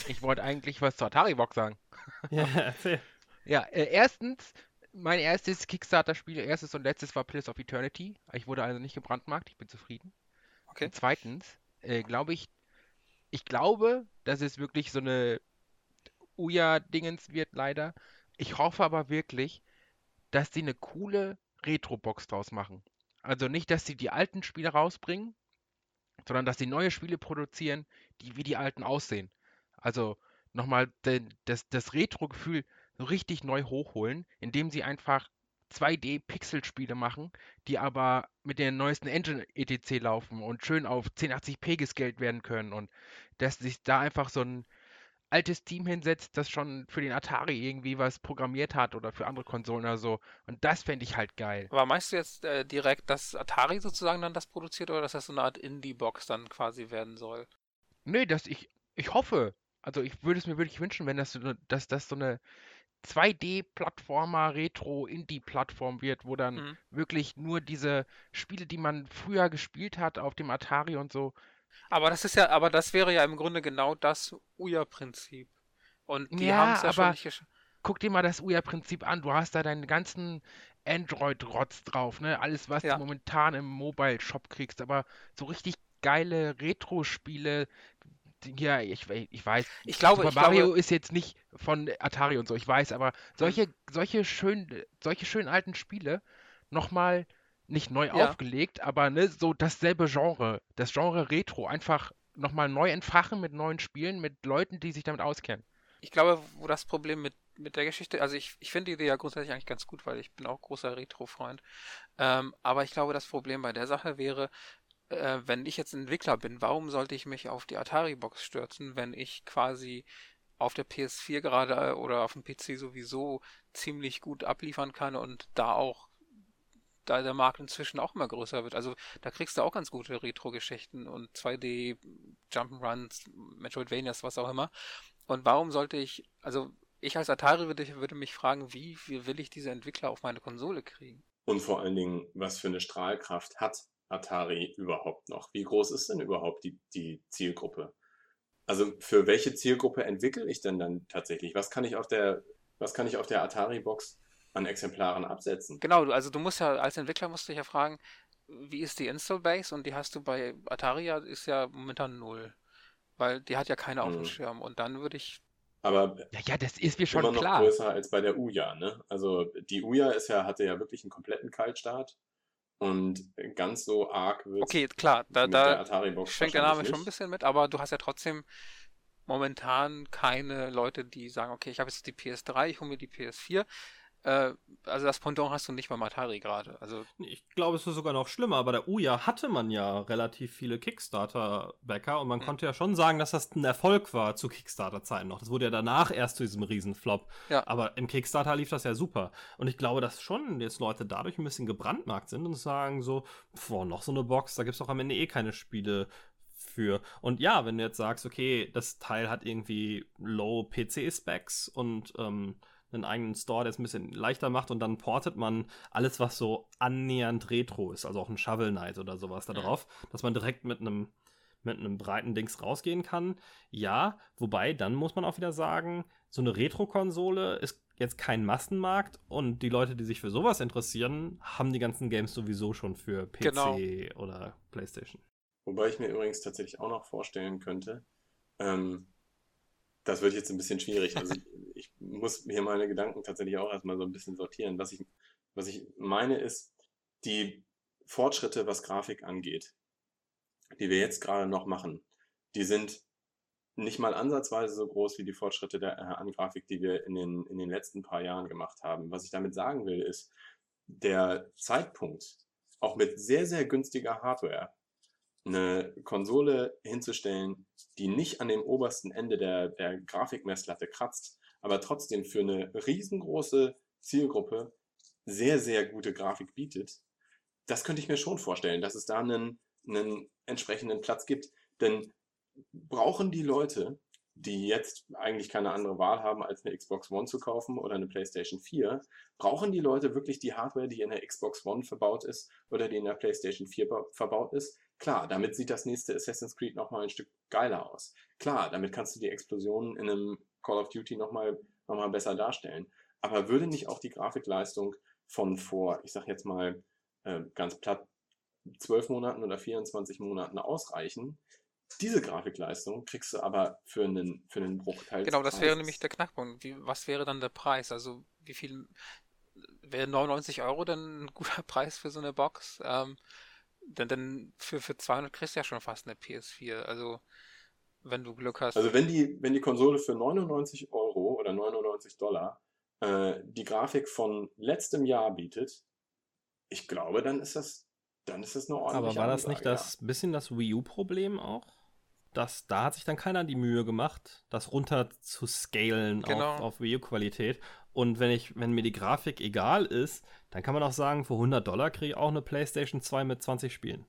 Ich wollte eigentlich was zur Atari-Box sagen. ja, erzähl. Ja, äh, erstens, mein erstes Kickstarter-Spiel, erstes und letztes war Pillars of Eternity. Ich wurde also nicht gebrandmarkt, ich bin zufrieden. Okay. Und zweitens, äh, glaube ich, ich glaube, dass es wirklich so eine Uja-Dingens wird, leider. Ich hoffe aber wirklich, dass sie eine coole Retro-Box draus machen. Also nicht, dass sie die alten Spiele rausbringen, sondern dass sie neue Spiele produzieren, die wie die alten aussehen. Also nochmal das, das Retro-Gefühl richtig neu hochholen, indem sie einfach 2D-Pixel-Spiele machen, die aber mit der neuesten Engine etc. laufen und schön auf 1080p gescaled werden können und dass sich da einfach so ein altes Team hinsetzt, das schon für den Atari irgendwie was programmiert hat oder für andere Konsolen oder so. Und das fände ich halt geil. Aber meinst du jetzt äh, direkt, dass Atari sozusagen dann das produziert oder dass das so eine Art Indie-Box dann quasi werden soll? Nö, dass ich, ich hoffe, also ich würde es mir wirklich wünschen, wenn das so, dass das so eine 2D-Plattformer, Retro-Indie-Plattform wird, wo dann Mhm. wirklich nur diese Spiele, die man früher gespielt hat auf dem Atari und so. Aber das ist ja, aber das wäre ja im Grunde genau das Ouya-Prinzip. Und die Ja, haben es ja schon aber- nicht geschafft. Guck dir mal das Ouya-Prinzip an. Du hast da deinen ganzen Android-Rotz drauf, ne? Alles, was Ja. du momentan im Mobile-Shop kriegst. Aber so richtig geile Retro-Spiele, ja, ich, ich weiß, Ich glaube, Super ich Mario glaube, ist jetzt nicht von Atari und so, ich weiß, aber solche, solche schön, solche schönen alten Spiele nochmal nicht neu Ja. aufgelegt, aber ne, so dasselbe Genre, das Genre Retro, einfach nochmal neu entfachen mit neuen Spielen, mit Leuten, die sich damit auskennen. ich glaube, wo das Problem mit, mit der Geschichte, also ich, ich finde die Idee ja grundsätzlich eigentlich ganz gut, weil ich bin auch großer Retro-Freund. Ähm, aber ich glaube, das Problem bei der Sache wäre, äh, wenn ich jetzt Entwickler bin, warum sollte ich mich auf die Atari-Box stürzen, wenn ich quasi auf der PS4 gerade äh, oder auf dem PC sowieso ziemlich gut abliefern kann und da auch, da der Markt inzwischen auch immer größer wird. Also da kriegst du auch ganz gute Retro-Geschichten und 2D Jump'n'Runs, Metroidvanias, was auch immer. Und warum sollte ich, also ich als Atari würde, würde mich fragen, wie, wie will ich diese Entwickler auf meine Konsole kriegen? Und vor allen Dingen, was für eine Strahlkraft hat Atari überhaupt noch? Wie groß ist denn überhaupt die, die Zielgruppe? Also für welche Zielgruppe entwickle ich denn dann tatsächlich? Was kann ich auf der, was kann ich auf der Atari-Box an Exemplaren absetzen? Genau, also du musst ja, als Entwickler musst du dich ja fragen, wie ist die Install-Base? Und die hast du bei Atari ja, ist ja momentan null. Weil die hat ja keine auf dem Mhm. Schirm. Und dann würde ich, Aber Ja, ja, das ist mir schon immer noch klar. größer als bei der Uja, ne? Also die Uja ist ja, hatte ja wirklich einen kompletten Kaltstart und ganz so arg wird okay, klar, da, da schwenkt der Name wahrscheinlich schon ein nicht. bisschen mit, aber du hast ja trotzdem momentan keine Leute, die sagen, okay, ich habe jetzt die PS3, ich hole mir die PS4. Äh, also das Pendant hast du nicht beim Atari gerade. Also Ich glaube, es ist sogar noch schlimmer. Bei der Uja hatte man ja relativ viele Kickstarter-Backer und man Mhm. konnte ja schon sagen, dass das ein Erfolg war zu Kickstarter-Zeiten noch. Das wurde ja danach erst zu diesem Riesenflop. Ja. Aber im Kickstarter lief das ja super. Und ich glaube, dass schon jetzt Leute dadurch ein bisschen gebrandmarkt sind und sagen so, boah, noch so eine Box, da gibt es doch am Ende eh keine Spiele für. Und ja, wenn du jetzt sagst, okay, das Teil hat irgendwie Low PC-Specs und ähm, einen eigenen Store, der es ein bisschen leichter macht und dann portet man alles, was so annähernd retro ist, also auch ein Shovel Knight oder sowas da drauf, dass man direkt mit einem mit einem breiten Dings rausgehen kann. Ja, wobei dann muss man auch wieder sagen, so eine Retro-Konsole ist jetzt kein Massenmarkt und die Leute, die sich für sowas interessieren, haben die ganzen Games sowieso schon für PC Genau. oder PlayStation. Wobei ich mir übrigens tatsächlich auch noch vorstellen könnte, ähm, das wird jetzt ein bisschen schwierig. Also ich muss hier meine Gedanken tatsächlich auch erstmal so ein bisschen sortieren. Was ich, was ich meine ist, die Fortschritte, was Grafik angeht, die wir jetzt gerade noch machen, die sind nicht mal ansatzweise so groß wie die Fortschritte der, äh, an Grafik, die wir in den, in den letzten paar Jahren gemacht haben. Was ich damit sagen will, ist, der Zeitpunkt, auch mit sehr, sehr günstiger Hardware, eine Konsole hinzustellen, die nicht an dem obersten Ende der, der Grafikmesslatte kratzt, aber trotzdem für eine riesengroße Zielgruppe sehr, sehr gute Grafik bietet, das könnte ich mir schon vorstellen, dass es da einen, einen entsprechenden Platz gibt. Denn brauchen die Leute, die jetzt eigentlich keine andere Wahl haben, als eine Xbox One zu kaufen oder eine PlayStation 4, brauchen die Leute wirklich die Hardware, die in der Xbox One verbaut ist oder die in der PlayStation 4 ba- verbaut ist? Klar, damit sieht das nächste Assassin's Creed nochmal ein Stück geiler aus. Klar, damit kannst du die Explosionen in einem Call of Duty nochmal noch mal besser darstellen. Aber würde nicht auch die Grafikleistung von vor, ich sag jetzt mal äh, ganz platt, 12 Monaten oder 24 Monaten ausreichen? Diese Grafikleistung kriegst du aber für einen, für einen Bruchteil genau, das wäre nämlich der Knackpunkt. Wie, was wäre dann der Preis? Also wie viel wäre 99 Euro dann ein guter Preis für so eine Box? Ähm, denn, denn für, für 200 kriegst du ja schon fast eine PS4. Also wenn du Glück hast. Also wenn die, wenn die Konsole für 99 Euro oder 99 Dollar äh, die Grafik von letztem Jahr bietet, ich glaube, dann ist das, dann ist das eine Aber ordentliche war das nicht Ansage, das bisschen das Wii U-Problem auch? Das, da hat sich dann keiner die Mühe gemacht, das runter zu scalen Genau. auf, auf Wii U-Qualität. Und wenn ich, wenn mir die Grafik egal ist, dann kann man auch sagen, für 100 Dollar kriege ich auch eine PlayStation 2 mit 20 Spielen.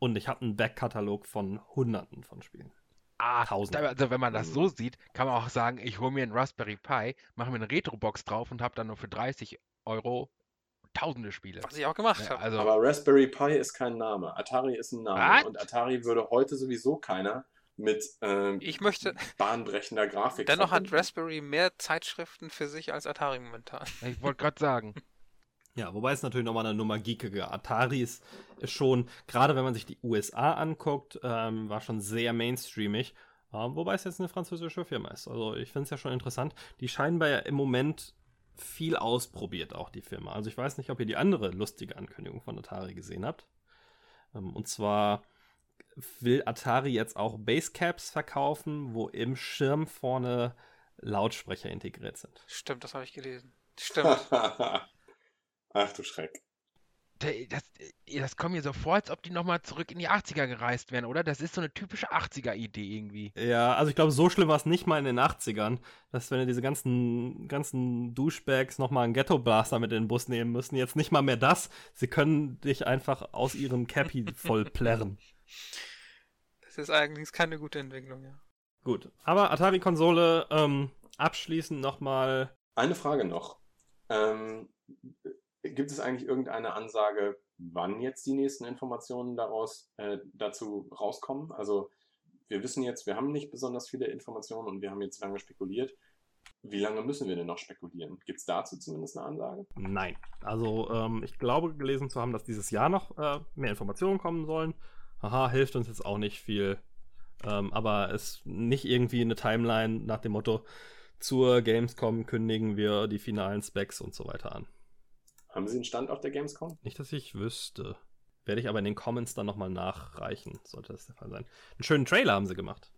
Und ich habe einen Backkatalog von Hunderten von Spielen. Ah, Tausend. da- also wenn man das Mhm. so sieht, kann man auch sagen, ich hole mir einen Raspberry Pi, mache mir eine Retro-Box drauf und habe dann nur für 30 Euro tausende Spiele. Was ich auch gemacht Ja, habe. also, Aber Raspberry Pi ist kein Name. Atari ist ein Name. Was? Und Atari würde heute sowieso keiner mit ähm, Ich möchte. bahnbrechender Grafik Dennoch hat verbinden. Raspberry mehr Zeitschriften für sich als Atari momentan. ich wollte gerade sagen, Ja, wobei es natürlich nochmal eine Nummer geekiger. Atari ist, ist schon, gerade wenn man sich die USA anguckt, ähm, war schon sehr mainstreamig. Ähm, wobei es jetzt eine französische Firma ist. Also ich finde es ja schon interessant. Die scheinen ja im Moment viel ausprobiert, auch die Firma. Also ich weiß nicht, ob ihr die andere lustige Ankündigung von Atari gesehen habt. Ähm, und zwar will Atari jetzt auch Basecaps verkaufen, wo im Schirm vorne Lautsprecher integriert sind. Stimmt, das habe ich gelesen. Stimmt. Ach du Schreck. das, das kommt mir so vor, als ob die nochmal zurück in die 80er gereist wären, oder? Das ist so eine typische 80er-Idee irgendwie. Ja, also ich glaube, so schlimm war es nicht mal in den 80ern, dass wenn ihr diese ganzen, ganzen Douchebags nochmal einen Ghetto-Blaster mit in den Bus nehmen müssen, jetzt nicht mal mehr das, sie können dich einfach aus ihrem Cappy voll plärren. Das ist eigentlich keine gute Entwicklung, ja. Gut, aber Atari-Konsole, ähm, abschließend nochmal, Eine Frage noch. Ähm, gibt es eigentlich irgendeine Ansage, wann jetzt die nächsten Informationen daraus äh, dazu rauskommen? Also wir wissen jetzt, wir haben nicht besonders viele Informationen und wir haben jetzt lange spekuliert. Wie lange müssen wir denn noch spekulieren? Gibt es dazu zumindest eine Ansage? nein. Also ähm, ich glaube gelesen zu haben, dass dieses Jahr noch äh, mehr Informationen kommen sollen. Haha, hilft uns jetzt auch nicht viel. Ähm, aber es nicht irgendwie eine Timeline nach dem Motto, zur Gamescom kündigen wir die finalen Specs und so weiter an. Haben Sie einen Stand auf der Gamescom? Nicht, dass ich wüsste. Werde ich aber in den Comments dann nochmal nachreichen, sollte das der Fall sein. Einen schönen Trailer haben sie gemacht.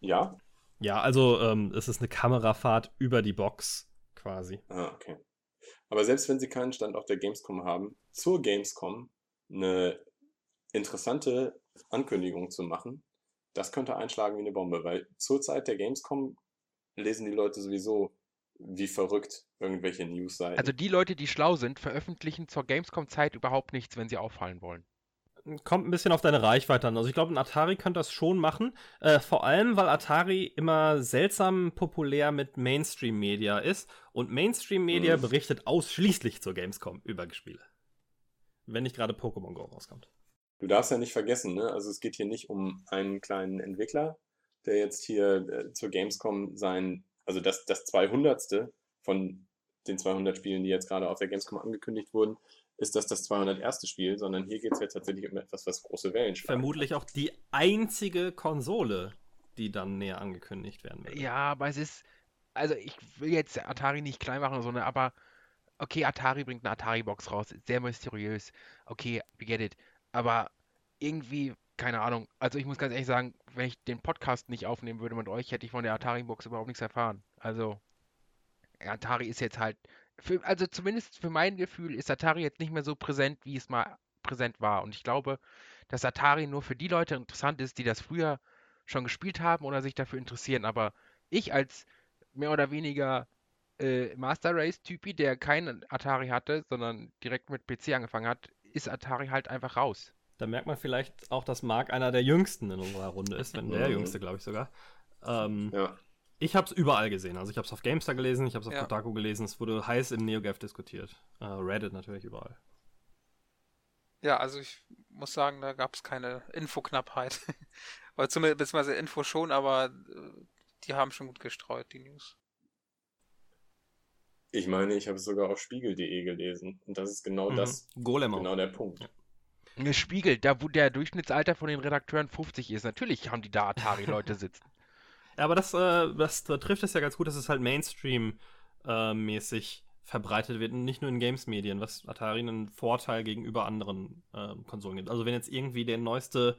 Ja? Ja, also ähm, es ist eine Kamerafahrt über die Box quasi. Ah, okay. Aber selbst wenn Sie keinen Stand auf der Gamescom haben, zur Gamescom eine interessante Ankündigung zu machen, das könnte einschlagen wie eine Bombe, weil zur Zeit der Gamescom lesen die Leute sowieso wie verrückt irgendwelche Newsseiten. Also die Leute, die schlau sind, veröffentlichen zur Gamescom-Zeit überhaupt nichts, wenn sie auffallen wollen. Kommt ein bisschen auf deine Reichweite an. Also ich glaube, ein Atari könnte das schon machen. Äh, vor allem, weil Atari immer seltsam populär mit Mainstream-Media ist. Und Mainstream-Media Mhm. berichtet ausschließlich zur Gamescom über Spiele. Wenn nicht gerade Pokémon Go rauskommt. Du darfst ja nicht vergessen, ne? Also es geht hier nicht um einen kleinen Entwickler, der jetzt hier äh, zur Gamescom sein, also das, das 200. von den 200 Spielen, die jetzt gerade auf der Gamescom angekündigt wurden, ist das das 201. Spiel, sondern hier geht es ja tatsächlich um etwas, was große Wellen schlägt. Vermutlich auch die einzige Konsole, die dann näher angekündigt werden wird. Ja, aber es ist, also ich will jetzt Atari nicht klein machen, sondern aber, okay, Atari bringt eine Atari-Box raus, sehr mysteriös, okay, we get it, aber irgendwie, keine Ahnung, also ich muss ganz ehrlich sagen, wenn ich den Podcast nicht aufnehmen würde mit euch, hätte ich von der Atari-Box überhaupt nichts erfahren. Also, Atari ist jetzt halt, für, also zumindest für mein Gefühl ist Atari jetzt nicht mehr so präsent, wie es mal präsent war. Und ich glaube, dass Atari nur für die Leute interessant ist, die das früher schon gespielt haben oder sich dafür interessieren. Aber ich als mehr oder weniger äh, Master Race-Typi, der keinen Atari hatte, sondern direkt mit PC angefangen hat, ist Atari halt einfach raus. Da merkt man vielleicht auch, dass Marc einer der jüngsten in unserer Runde ist, wenn der Mhm. jüngste, glaube ich sogar. Ähm, Ja. Ich habe es überall gesehen. Also ich habe es auf GameStar gelesen, ich habe es auf Ja. Kotaku gelesen. Es wurde heiß im NeoGAF diskutiert. Äh, Reddit natürlich überall. Ja, also ich muss sagen, da gab es keine Infoknappheit. Oder zumindest beziehungsweise Info schon, aber äh, die haben schon gut gestreut, die News. Ich meine, ich habe es sogar auf spiegel.de gelesen. Und das ist genau das, Mhm. Golem auch. genau der Punkt. Es spiegelt, da wo der Durchschnittsalter von den Redakteuren 50 ist. Natürlich haben die da Atari-Leute sitzen. Ja, aber das, äh, das da trifft es ja ganz gut, dass es halt Mainstream-mäßig verbreitet wird und nicht nur in Games-Medien, was Atari einen Vorteil gegenüber anderen ähm, Konsolen gibt. Also wenn jetzt irgendwie der neueste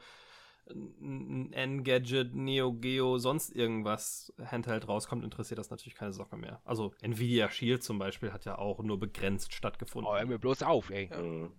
n- N-Gadget, Neo Geo, sonst irgendwas Handheld rauskommt, interessiert das natürlich keine Socke mehr. Also Nvidia Shield zum Beispiel hat ja auch nur begrenzt stattgefunden. Oh, hör mir bloß auf, ey. Ja. Mhm.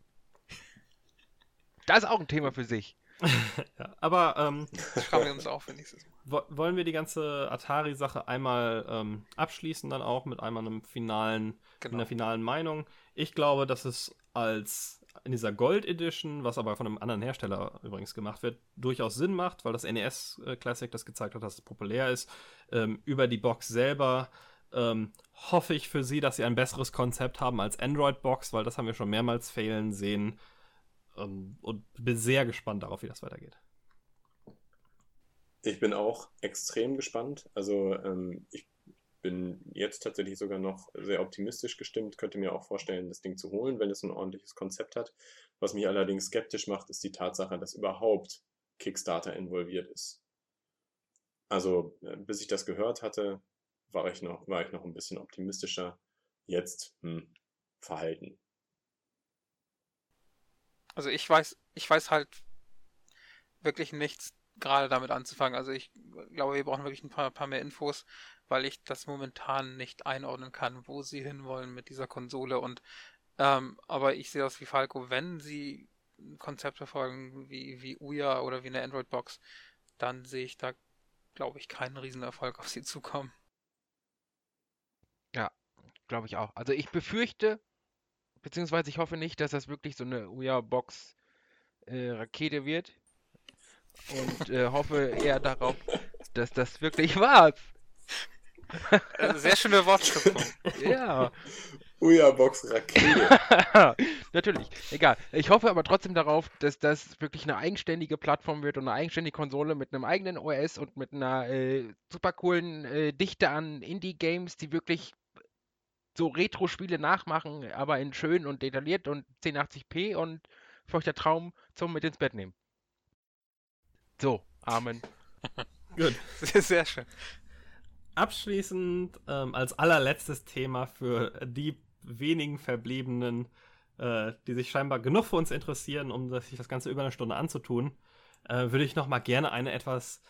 Das ist auch ein Thema für sich. ja, aber ähm, Das schreiben wir uns auch für nächstes Mal. Wo- Wollen wir die ganze Atari-Sache einmal ähm, abschließen, dann auch mit einmal einem finalen, Genau. einer finalen Meinung? Ich glaube, dass es als in dieser Gold Edition, was aber von einem anderen Hersteller übrigens gemacht wird, durchaus Sinn macht, weil das NES äh, Classic das gezeigt hat, dass es populär ist. Ähm, über die Box selber ähm, hoffe ich für sie, dass sie ein besseres Konzept haben als Android Box, weil das haben wir schon mehrmals fehlen sehen. Ähm, und bin sehr gespannt darauf, wie das weitergeht. Ich bin auch extrem gespannt. Also ähm, ich bin jetzt tatsächlich sogar noch sehr optimistisch gestimmt, könnte mir auch vorstellen, das Ding zu holen, wenn es ein ordentliches Konzept hat. Was mich allerdings skeptisch macht, ist die Tatsache, dass überhaupt Kickstarter involviert ist. Also, äh, bis ich das gehört hatte, war ich noch, war ich noch ein bisschen optimistischer. Jetzt, hm, verhalten. Also ich weiß, ich weiß halt wirklich nichts gerade damit anzufangen. Also ich glaube, wir brauchen wirklich ein paar, paar mehr Infos, weil ich das momentan nicht einordnen kann, wo sie hinwollen mit dieser Konsole. Und ähm, aber ich sehe das wie Falco, wenn sie ein Konzept verfolgen wie, wie Uya oder wie eine Android-Box, dann sehe ich da, glaube ich, keinen Riesenerfolg auf sie zukommen. Ja, glaube ich auch. Also ich befürchte, beziehungsweise ich hoffe nicht, dass das wirklich so eine Uya-Box äh, wird. Und äh, hoffe eher darauf, dass das wirklich war. Also sehr schöne Wortschöpfung. Ja. Uya-Box Rakete. Natürlich, egal. Ich hoffe aber trotzdem darauf, dass das wirklich eine eigenständige Plattform wird und eine eigenständige Konsole mit einem eigenen OS und mit einer äh, super coolen äh, Dichte an Indie-Games, die wirklich so Retro-Spiele nachmachen, aber in schön und detailliert und 1080p und feuchter Traum zum mit ins Bett nehmen. So, Amen. Gut. Sehr, sehr schön. Abschließend ähm, als allerletztes Thema für die wenigen Verbliebenen, äh, die sich scheinbar genug für uns interessieren, um sich das Ganze über eine Stunde anzutun, äh, würde ich noch mal gerne eine etwas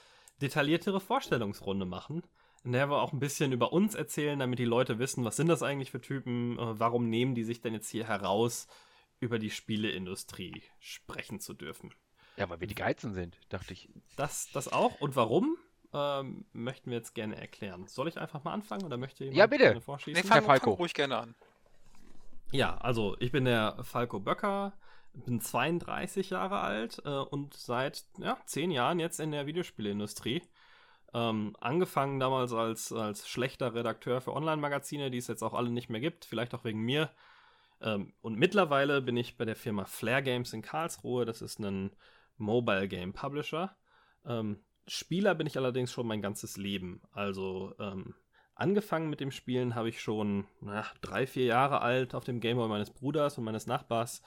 detailliertere Vorstellungsrunde machen, in der wir auch ein bisschen über uns erzählen, damit die Leute wissen, was sind das eigentlich für Typen, äh, warum nehmen die sich denn jetzt hier heraus, über die Spieleindustrie sprechen zu dürfen. Ja, weil wir die Geizen sind, dachte ich. Das, das auch. Und warum? Ähm, möchten wir jetzt gerne erklären. Soll ich einfach mal anfangen oder möchte jemand Ja, bitte. gerne Nee, vorschießen? fang, Falco. fang ruhig gerne an. Ja, also ich bin der Falco Böcker, bin 32 Jahre alt äh, und seit ja, 10 Jahren jetzt in der Videospielindustrie. Ähm, angefangen damals als, als schlechter Redakteur für Online-Magazine, die es jetzt auch alle nicht mehr gibt, vielleicht auch wegen mir. Ähm, und mittlerweile bin ich bei der Firma Flare Games in Karlsruhe. Das ist ein Mobile Game Publisher. Ähm, Spieler bin ich allerdings schon mein ganzes Leben. Also ähm, angefangen mit dem Spielen habe ich schon na, drei, vier Jahre alt auf dem Gameboy meines Bruders und meines Nachbars,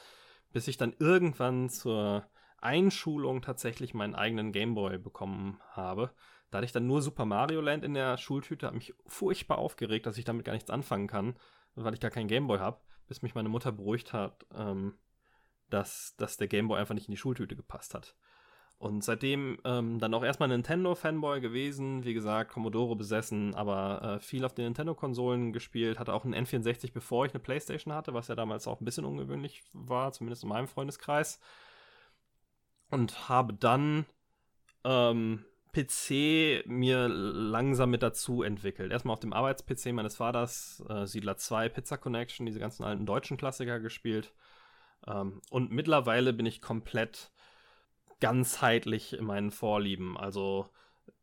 bis ich dann irgendwann zur Einschulung tatsächlich meinen eigenen Gameboy bekommen habe. Da hatte ich dann nur Super Mario Land in der Schultüte, habe mich furchtbar aufgeregt, dass ich damit gar nichts anfangen kann, weil ich gar keinen Gameboy habe, bis mich meine Mutter beruhigt hat, ähm, dass, dass der Gameboy einfach nicht in die Schultüte gepasst hat. Und seitdem ähm, dann auch erstmal Nintendo-Fanboy gewesen, wie gesagt, Commodore besessen, aber äh, viel auf den Nintendo-Konsolen gespielt, hatte auch einen N64, bevor ich eine Playstation hatte, was ja damals auch ein bisschen ungewöhnlich war, zumindest in meinem Freundeskreis. Und habe dann ähm, PC mir langsam mit dazu entwickelt. Erstmal auf dem Arbeits-PC meines Vaters, äh, Siedler 2, Pizza Connection, diese ganzen alten deutschen Klassiker gespielt. Ähm, und mittlerweile bin ich komplett ganzheitlich in meinen Vorlieben. Also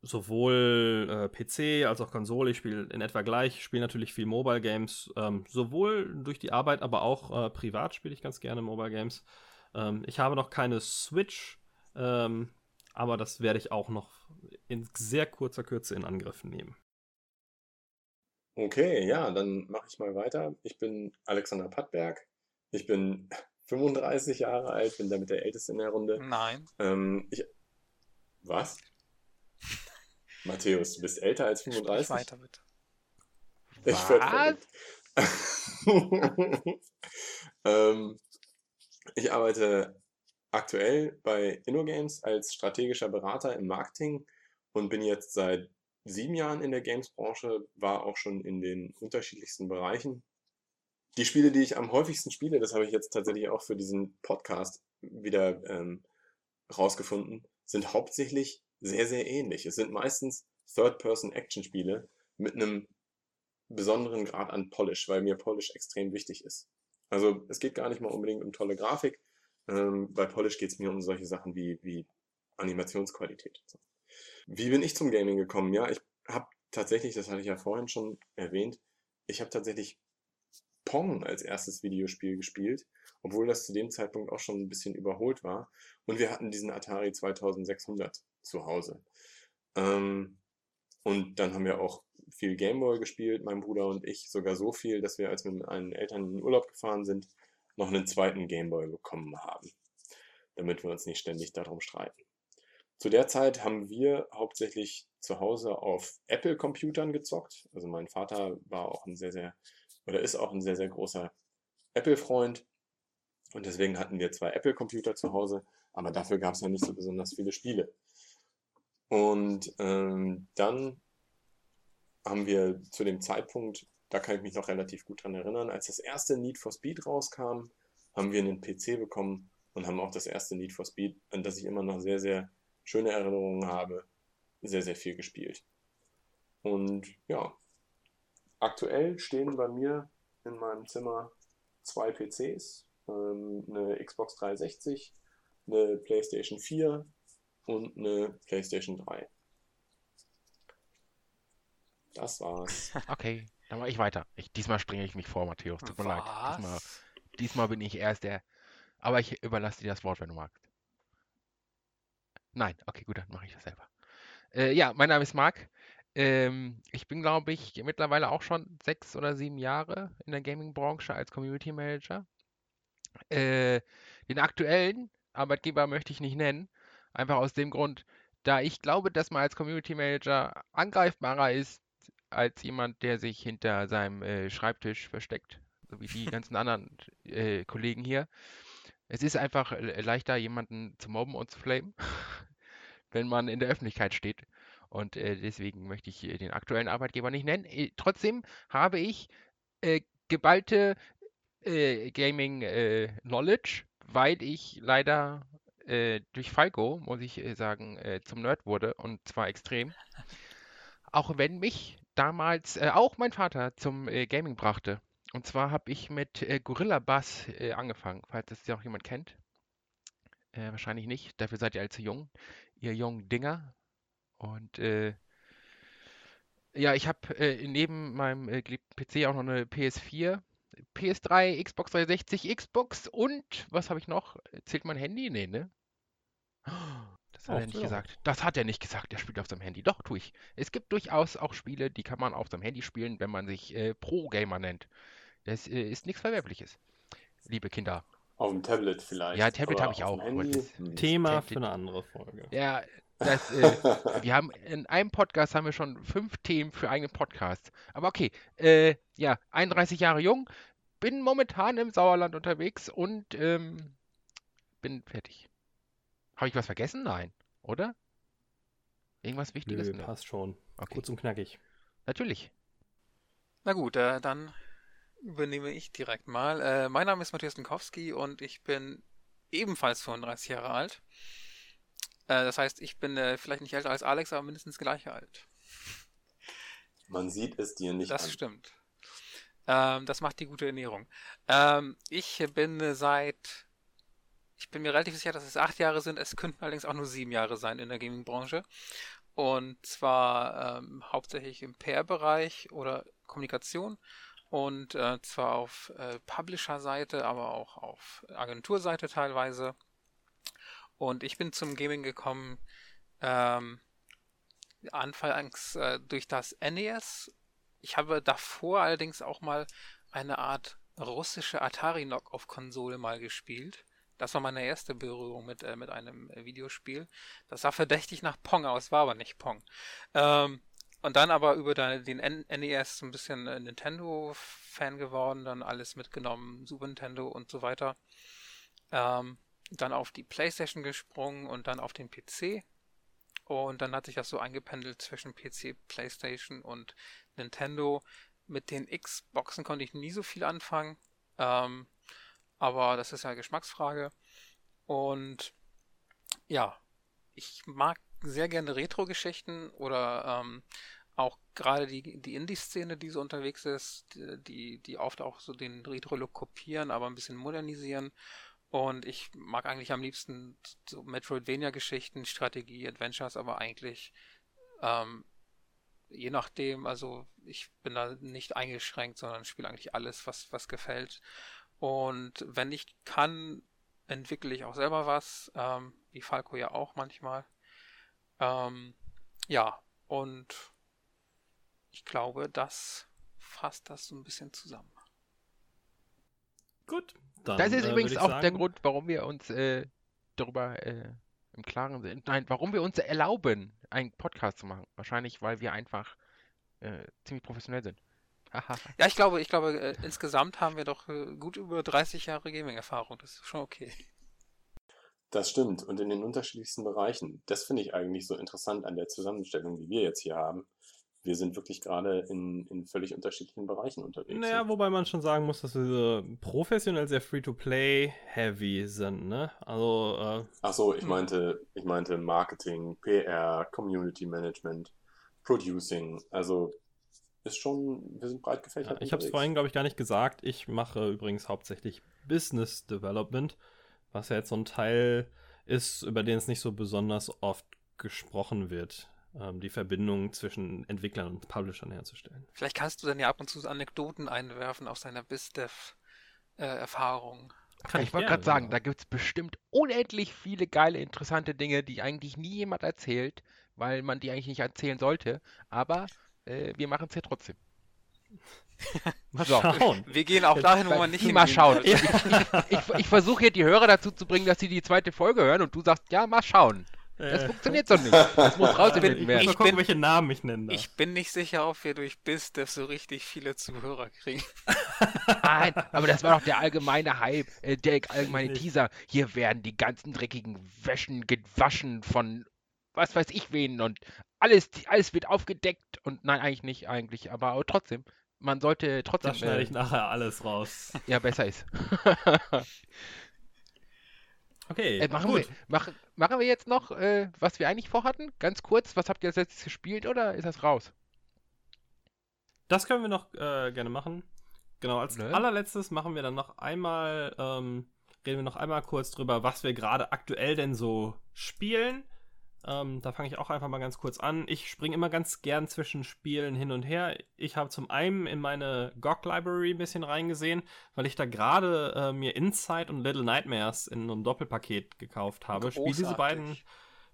sowohl äh, PC als auch Konsole. Ich spiele in etwa gleich. Ich spiele natürlich viel Mobile Games. Ähm, sowohl durch die Arbeit, aber auch äh, privat spiele ich ganz gerne Mobile Games. Ähm, ich habe noch keine Switch, ähm, aber das werde ich auch noch in sehr kurzer Kürze in Angriff nehmen. Okay, ja, dann mache ich mal weiter. Ich bin Alexander Pattberg. Ich bin 35 Jahre alt, bin damit der Älteste in der Runde. Nein. Ähm, ich, was? Matthäus, du bist älter als Sprich 35? weiter bitte. Ich werd Was? verrückt. ähm, ich arbeite aktuell bei InnoGames als strategischer Berater im Marketing und bin jetzt seit sieben Jahren in der Games-Branche, war auch schon in den unterschiedlichsten Bereichen. Die Spiele, die ich am häufigsten spiele, das habe ich jetzt tatsächlich auch für diesen Podcast wieder ähm, rausgefunden, sind hauptsächlich sehr, sehr ähnlich. Es sind meistens Third-Person-Action-Spiele mit einem besonderen Grad an Polish, weil mir Polish extrem wichtig ist. Also es geht gar nicht mal unbedingt um tolle Grafik, Ähm, bei Polish geht es mir um solche Sachen wie, wie Animationsqualität. Wie bin ich zum Gaming gekommen? Ja, ich habe tatsächlich, das hatte ich ja vorhin schon erwähnt, ich habe tatsächlich Pong als erstes Videospiel gespielt, obwohl das zu dem Zeitpunkt auch schon ein bisschen überholt war. Und wir hatten diesen Atari 2600 zu Hause. Ähm, und dann haben wir auch viel Gameboy gespielt, mein Bruder und ich, sogar so viel, dass wir, als wir mit meinen Eltern in den Urlaub gefahren sind, noch einen zweiten Gameboy bekommen haben, damit wir uns nicht ständig darum streiten. Zu der Zeit haben wir hauptsächlich zu Hause auf Apple-Computern gezockt. Also mein Vater war auch ein sehr, sehr, oder ist auch ein sehr, sehr großer Apple-Freund. Und deswegen hatten wir zwei Apple-Computer zu Hause, aber dafür gab es ja nicht so besonders viele Spiele. Und ähm, dann haben wir zu dem Zeitpunkt, da kann ich mich noch relativ gut dran erinnern, als das erste Need for Speed rauskam, haben wir einen PC bekommen und haben auch das erste Need for Speed, an das ich immer noch sehr, sehr schöne Erinnerungen habe, sehr, sehr viel gespielt. Und ja, aktuell stehen bei mir in meinem Zimmer zwei PCs, ähm, eine Xbox 360, eine PlayStation 4 und eine PlayStation 3. Das war's. Okay, dann mache ich weiter. Ich, diesmal springe ich mich vor, Matthäus. Tut mir leid. Diesmal, diesmal bin ich erst der. Aber ich überlasse dir das Wort, wenn du magst. Nein, okay, gut, dann mache ich das selber. Äh, ja, mein Name ist Marc. Ähm, ich bin, glaube ich, mittlerweile auch schon sechs oder sieben Jahre in der Gaming-Branche als Community Manager. Äh, den aktuellen Arbeitgeber möchte ich nicht nennen, einfach aus dem Grund, da ich glaube, dass man als Community Manager angreifbarer ist als jemand, der sich hinter seinem äh, Schreibtisch versteckt, so wie die ganzen anderen äh, Kollegen hier. Es ist einfach äh, leichter, jemanden zu mobben und zu flamen, wenn man in der Öffentlichkeit steht. Und äh, deswegen möchte ich den aktuellen Arbeitgeber nicht nennen. Äh, trotzdem habe ich äh, geballte Gaming Knowledge, weil ich leider durch Falco, muss ich sagen, zum Nerd wurde und zwar extrem. Auch wenn mich damals äh, auch mein Vater zum äh, Gaming brachte. Und zwar habe ich mit äh, Gorilla Bass äh, angefangen, falls das ja auch jemand kennt. Äh, wahrscheinlich nicht, dafür seid ihr allzu jung, ihr jungen Dinger. Und äh, ja, ich habe neben meinem geliebten PC auch noch eine PS4, PS3, Xbox 360, Xbox und was habe ich noch? Zählt mein Handy? Nee, ne? Das hat er nicht gesagt. Das hat er nicht gesagt. Er spielt auf seinem Handy. Doch, tue ich. Es gibt durchaus auch Spiele, die kann man auf seinem Handy spielen, wenn man sich äh, Pro-Gamer nennt. Das äh, ist nichts Verwerfliches, liebe Kinder. Auf dem Tablet vielleicht. Ja, Tablet habe ich auch. Hm. Thema Tablet. für eine andere Folge. Ja, das, äh, wir haben in einem Podcast haben wir schon fünf Themen für eigene Podcasts. Aber okay, äh, ja, 31 Jahre jung, bin momentan im Sauerland unterwegs und ähm, bin fertig. Habe ich was vergessen? Nein, oder? Irgendwas Wichtiges? Nö, passt schon. Okay. Kurz und knackig. Natürlich. Na gut, äh, dann übernehme ich direkt mal. Äh, mein Name ist Matthias Minkowski und ich bin ebenfalls 35 Jahre alt. Äh, das heißt, ich bin äh, vielleicht nicht älter als Alex, aber mindestens gleich alt. Man sieht es dir nicht das an. Das stimmt. Ähm, das macht die gute Ernährung. Ähm, ich bin seit ich bin mir relativ sicher, dass es acht Jahre sind. Es könnten allerdings auch nur sieben Jahre sein in der Gaming-Branche. Und zwar ähm, hauptsächlich im PR-Bereich oder Kommunikation. Und äh, zwar auf äh, Publisher-Seite, aber auch auf Agenturseite teilweise. Und ich bin zum Gaming gekommen, ähm, anfangs äh, durch das NES. Ich habe davor allerdings auch mal eine Art russische Atari-Knock-Off-Konsole mal gespielt. Das war meine erste Berührung mit, äh, mit einem äh, Videospiel. Das sah verdächtig nach Pong aus, war aber nicht Pong. Ähm, und dann aber über den NES so ein bisschen äh, Nintendo-Fan geworden, dann alles mitgenommen, Super Nintendo und so weiter. Ähm, dann auf die PlayStation gesprungen und dann auf den PC. Und dann hat sich das so eingependelt zwischen PC, PlayStation und Nintendo. Mit den Xboxen konnte ich nie so viel anfangen. Ähm, aber das ist ja Geschmacksfrage. Und ja, ich mag sehr gerne Retro-Geschichten oder ähm, auch gerade die, die Indie-Szene, die so unterwegs ist, die, die oft auch so den Retro-Look kopieren, aber ein bisschen modernisieren. Und ich mag eigentlich am liebsten so Metroidvania-Geschichten, Strategie, Adventures, aber eigentlich ähm, je nachdem, also ich bin da nicht eingeschränkt, sondern spiele eigentlich alles, was, was gefällt. Und wenn ich kann, entwickle ich auch selber was, ähm, wie Falco ja auch manchmal. Ähm, ja, und ich glaube, das fasst das so ein bisschen zusammen. Gut. Dann, das ist äh, übrigens auch sagen... der Grund, warum wir uns äh, darüber äh, im Klaren sind. Nein, warum wir uns erlauben, einen Podcast zu machen. Wahrscheinlich, weil wir einfach äh, ziemlich professionell sind. ja, ich glaube, ich glaube, äh, insgesamt haben wir doch äh, gut über 30 Jahre Gaming-Erfahrung. Das ist schon okay. Das stimmt. Und in den unterschiedlichsten Bereichen. Das finde ich eigentlich so interessant an der Zusammenstellung, die wir jetzt hier haben wir sind wirklich gerade in, in völlig unterschiedlichen Bereichen unterwegs. Naja, ne? wobei man schon sagen muss, dass wir professionell sehr Free-to-Play-heavy sind, ne? Also. Äh, Ach so, ich hm. meinte, ich meinte Marketing, PR, Community Management, Producing. Also ist schon, wir sind breit gefächert. Ja, ich habe es vorhin, glaube ich, gar nicht gesagt. Ich mache übrigens hauptsächlich Business Development, was ja jetzt so ein Teil ist, über den es nicht so besonders oft gesprochen wird ähm, die Verbindung zwischen Entwicklern und Publishern herzustellen. Vielleicht kannst du dann ja ab und zu Anekdoten einwerfen aus deiner BizDev-Erfahrung. Äh, ich, ich wollte gerade sagen, da gibt es bestimmt unendlich viele geile, interessante Dinge, die eigentlich nie jemand erzählt, weil man die eigentlich nicht erzählen sollte. Aber äh, wir machen es ja trotzdem. mal schauen. Wir gehen auch dahin, wo man nicht Mal schauen. Ich, ich, ich, ich versuche hier die Hörer dazu zu bringen, dass sie die zweite Folge hören und du sagst, ja, mal schauen. Das äh. funktioniert doch nicht. Das muss rausgefunden werden. Ich mal gucken, welche Namen ich nenne. Ich bin nicht sicher, ob wir durch BizDev so richtig viele Zuhörer kriegen. Nein, aber das war doch der allgemeine Hype, äh, der allgemeine Teaser. Hier werden die ganzen dreckigen Wäschen gewaschen von was weiß ich wen und alles, alles wird aufgedeckt und nein, eigentlich nicht, eigentlich, aber, aber trotzdem. Man sollte trotzdem. Das schneide ich nachher alles raus. Ja, besser ist. Okay, äh, machen, gut. Wir, mach, machen wir jetzt noch, äh, was wir eigentlich vorhatten? Ganz kurz, was habt ihr als letztes gespielt oder ist das raus? Das können wir noch äh, gerne machen. Genau, als ne? allerletztes machen wir dann noch einmal, ähm, reden wir noch einmal kurz drüber, was wir gerade aktuell denn so spielen. Ähm, da fange ich auch einfach mal ganz kurz an. Ich springe immer ganz gern zwischen Spielen hin und her. Ich habe zum einen in meine GOG Library ein bisschen reingesehen, weil ich da gerade äh, mir Inside und Little Nightmares in einem Doppelpaket gekauft habe. Spiele diese beiden.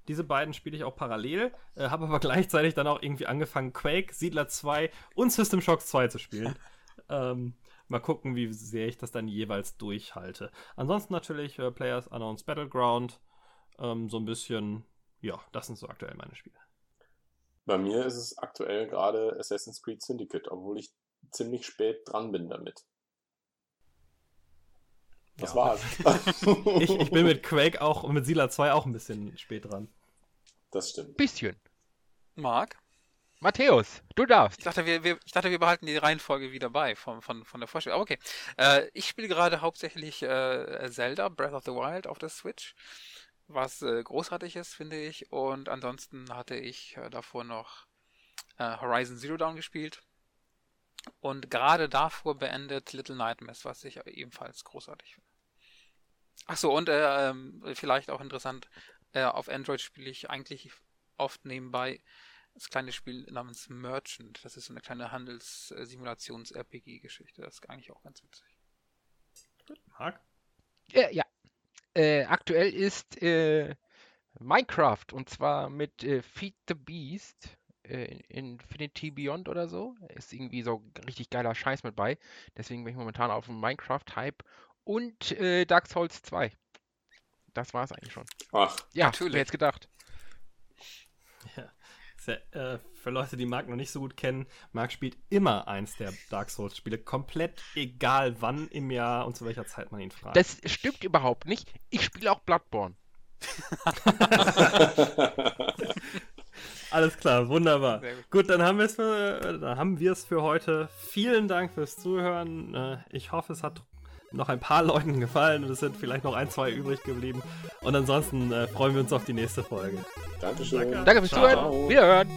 Diese beiden spiele ich auch parallel, äh, habe aber gleichzeitig dann auch irgendwie angefangen, Quake, Siedler 2 und System Shock 2 zu spielen. ähm, mal gucken, wie sehr ich das dann jeweils durchhalte. Ansonsten natürlich äh, Players Unknowns Battleground, ähm, so ein bisschen ja, das sind so aktuell meine Spiele. Bei mir ist es aktuell gerade Assassin's Creed Syndicate, obwohl ich ziemlich spät dran bin damit. Das ja. war's. ich, ich bin mit Quake auch und mit Sila 2 auch ein bisschen spät dran. Das stimmt. Bisschen. Marc? Matthäus, du darfst. Ich dachte, wir, wir, ich dachte, wir behalten die Reihenfolge wieder bei von, von, von der Vorstellung. Aber okay. Äh, ich spiele gerade hauptsächlich äh, Zelda, Breath of the Wild auf der Switch was äh, großartig ist, finde ich. Und ansonsten hatte ich äh, davor noch äh, Horizon Zero Dawn gespielt. Und gerade davor beendet Little Nightmares, was ich ebenfalls großartig finde. Achso, und äh, ähm, vielleicht auch interessant, äh, auf Android spiele ich eigentlich oft nebenbei das kleine Spiel namens Merchant. Das ist so eine kleine Handelssimulations-RPG-Geschichte. Das ist eigentlich auch ganz witzig. Marc? Ja, ja, äh, aktuell ist äh, Minecraft und zwar mit äh, Feed the Beast. äh, Infinity Beyond oder so. Ist irgendwie so richtig geiler Scheiß mit bei. Deswegen bin ich momentan auf dem Minecraft-Hype. Und äh, Dark Souls 2. Das war es eigentlich schon. Ach, ja, natürlich. Wer jetzt gedacht? Ja. Äh, für Leute, die Marc noch nicht so gut kennen, Marc spielt immer eins der Dark Souls-Spiele, komplett egal wann im Jahr und zu welcher Zeit man ihn fragt. Das stimmt überhaupt nicht. Ich spiele auch Bloodborne. Alles klar, wunderbar. Gut. gut. dann haben wir es für, dann haben wir es für heute. Vielen Dank fürs Zuhören. Äh, ich hoffe, es hat noch ein paar Leuten gefallen und es sind vielleicht noch ein, zwei übrig geblieben. Und ansonsten äh, freuen wir uns auf die nächste Folge. Dankeschön. Danke fürs Zuhören. Wiederhören.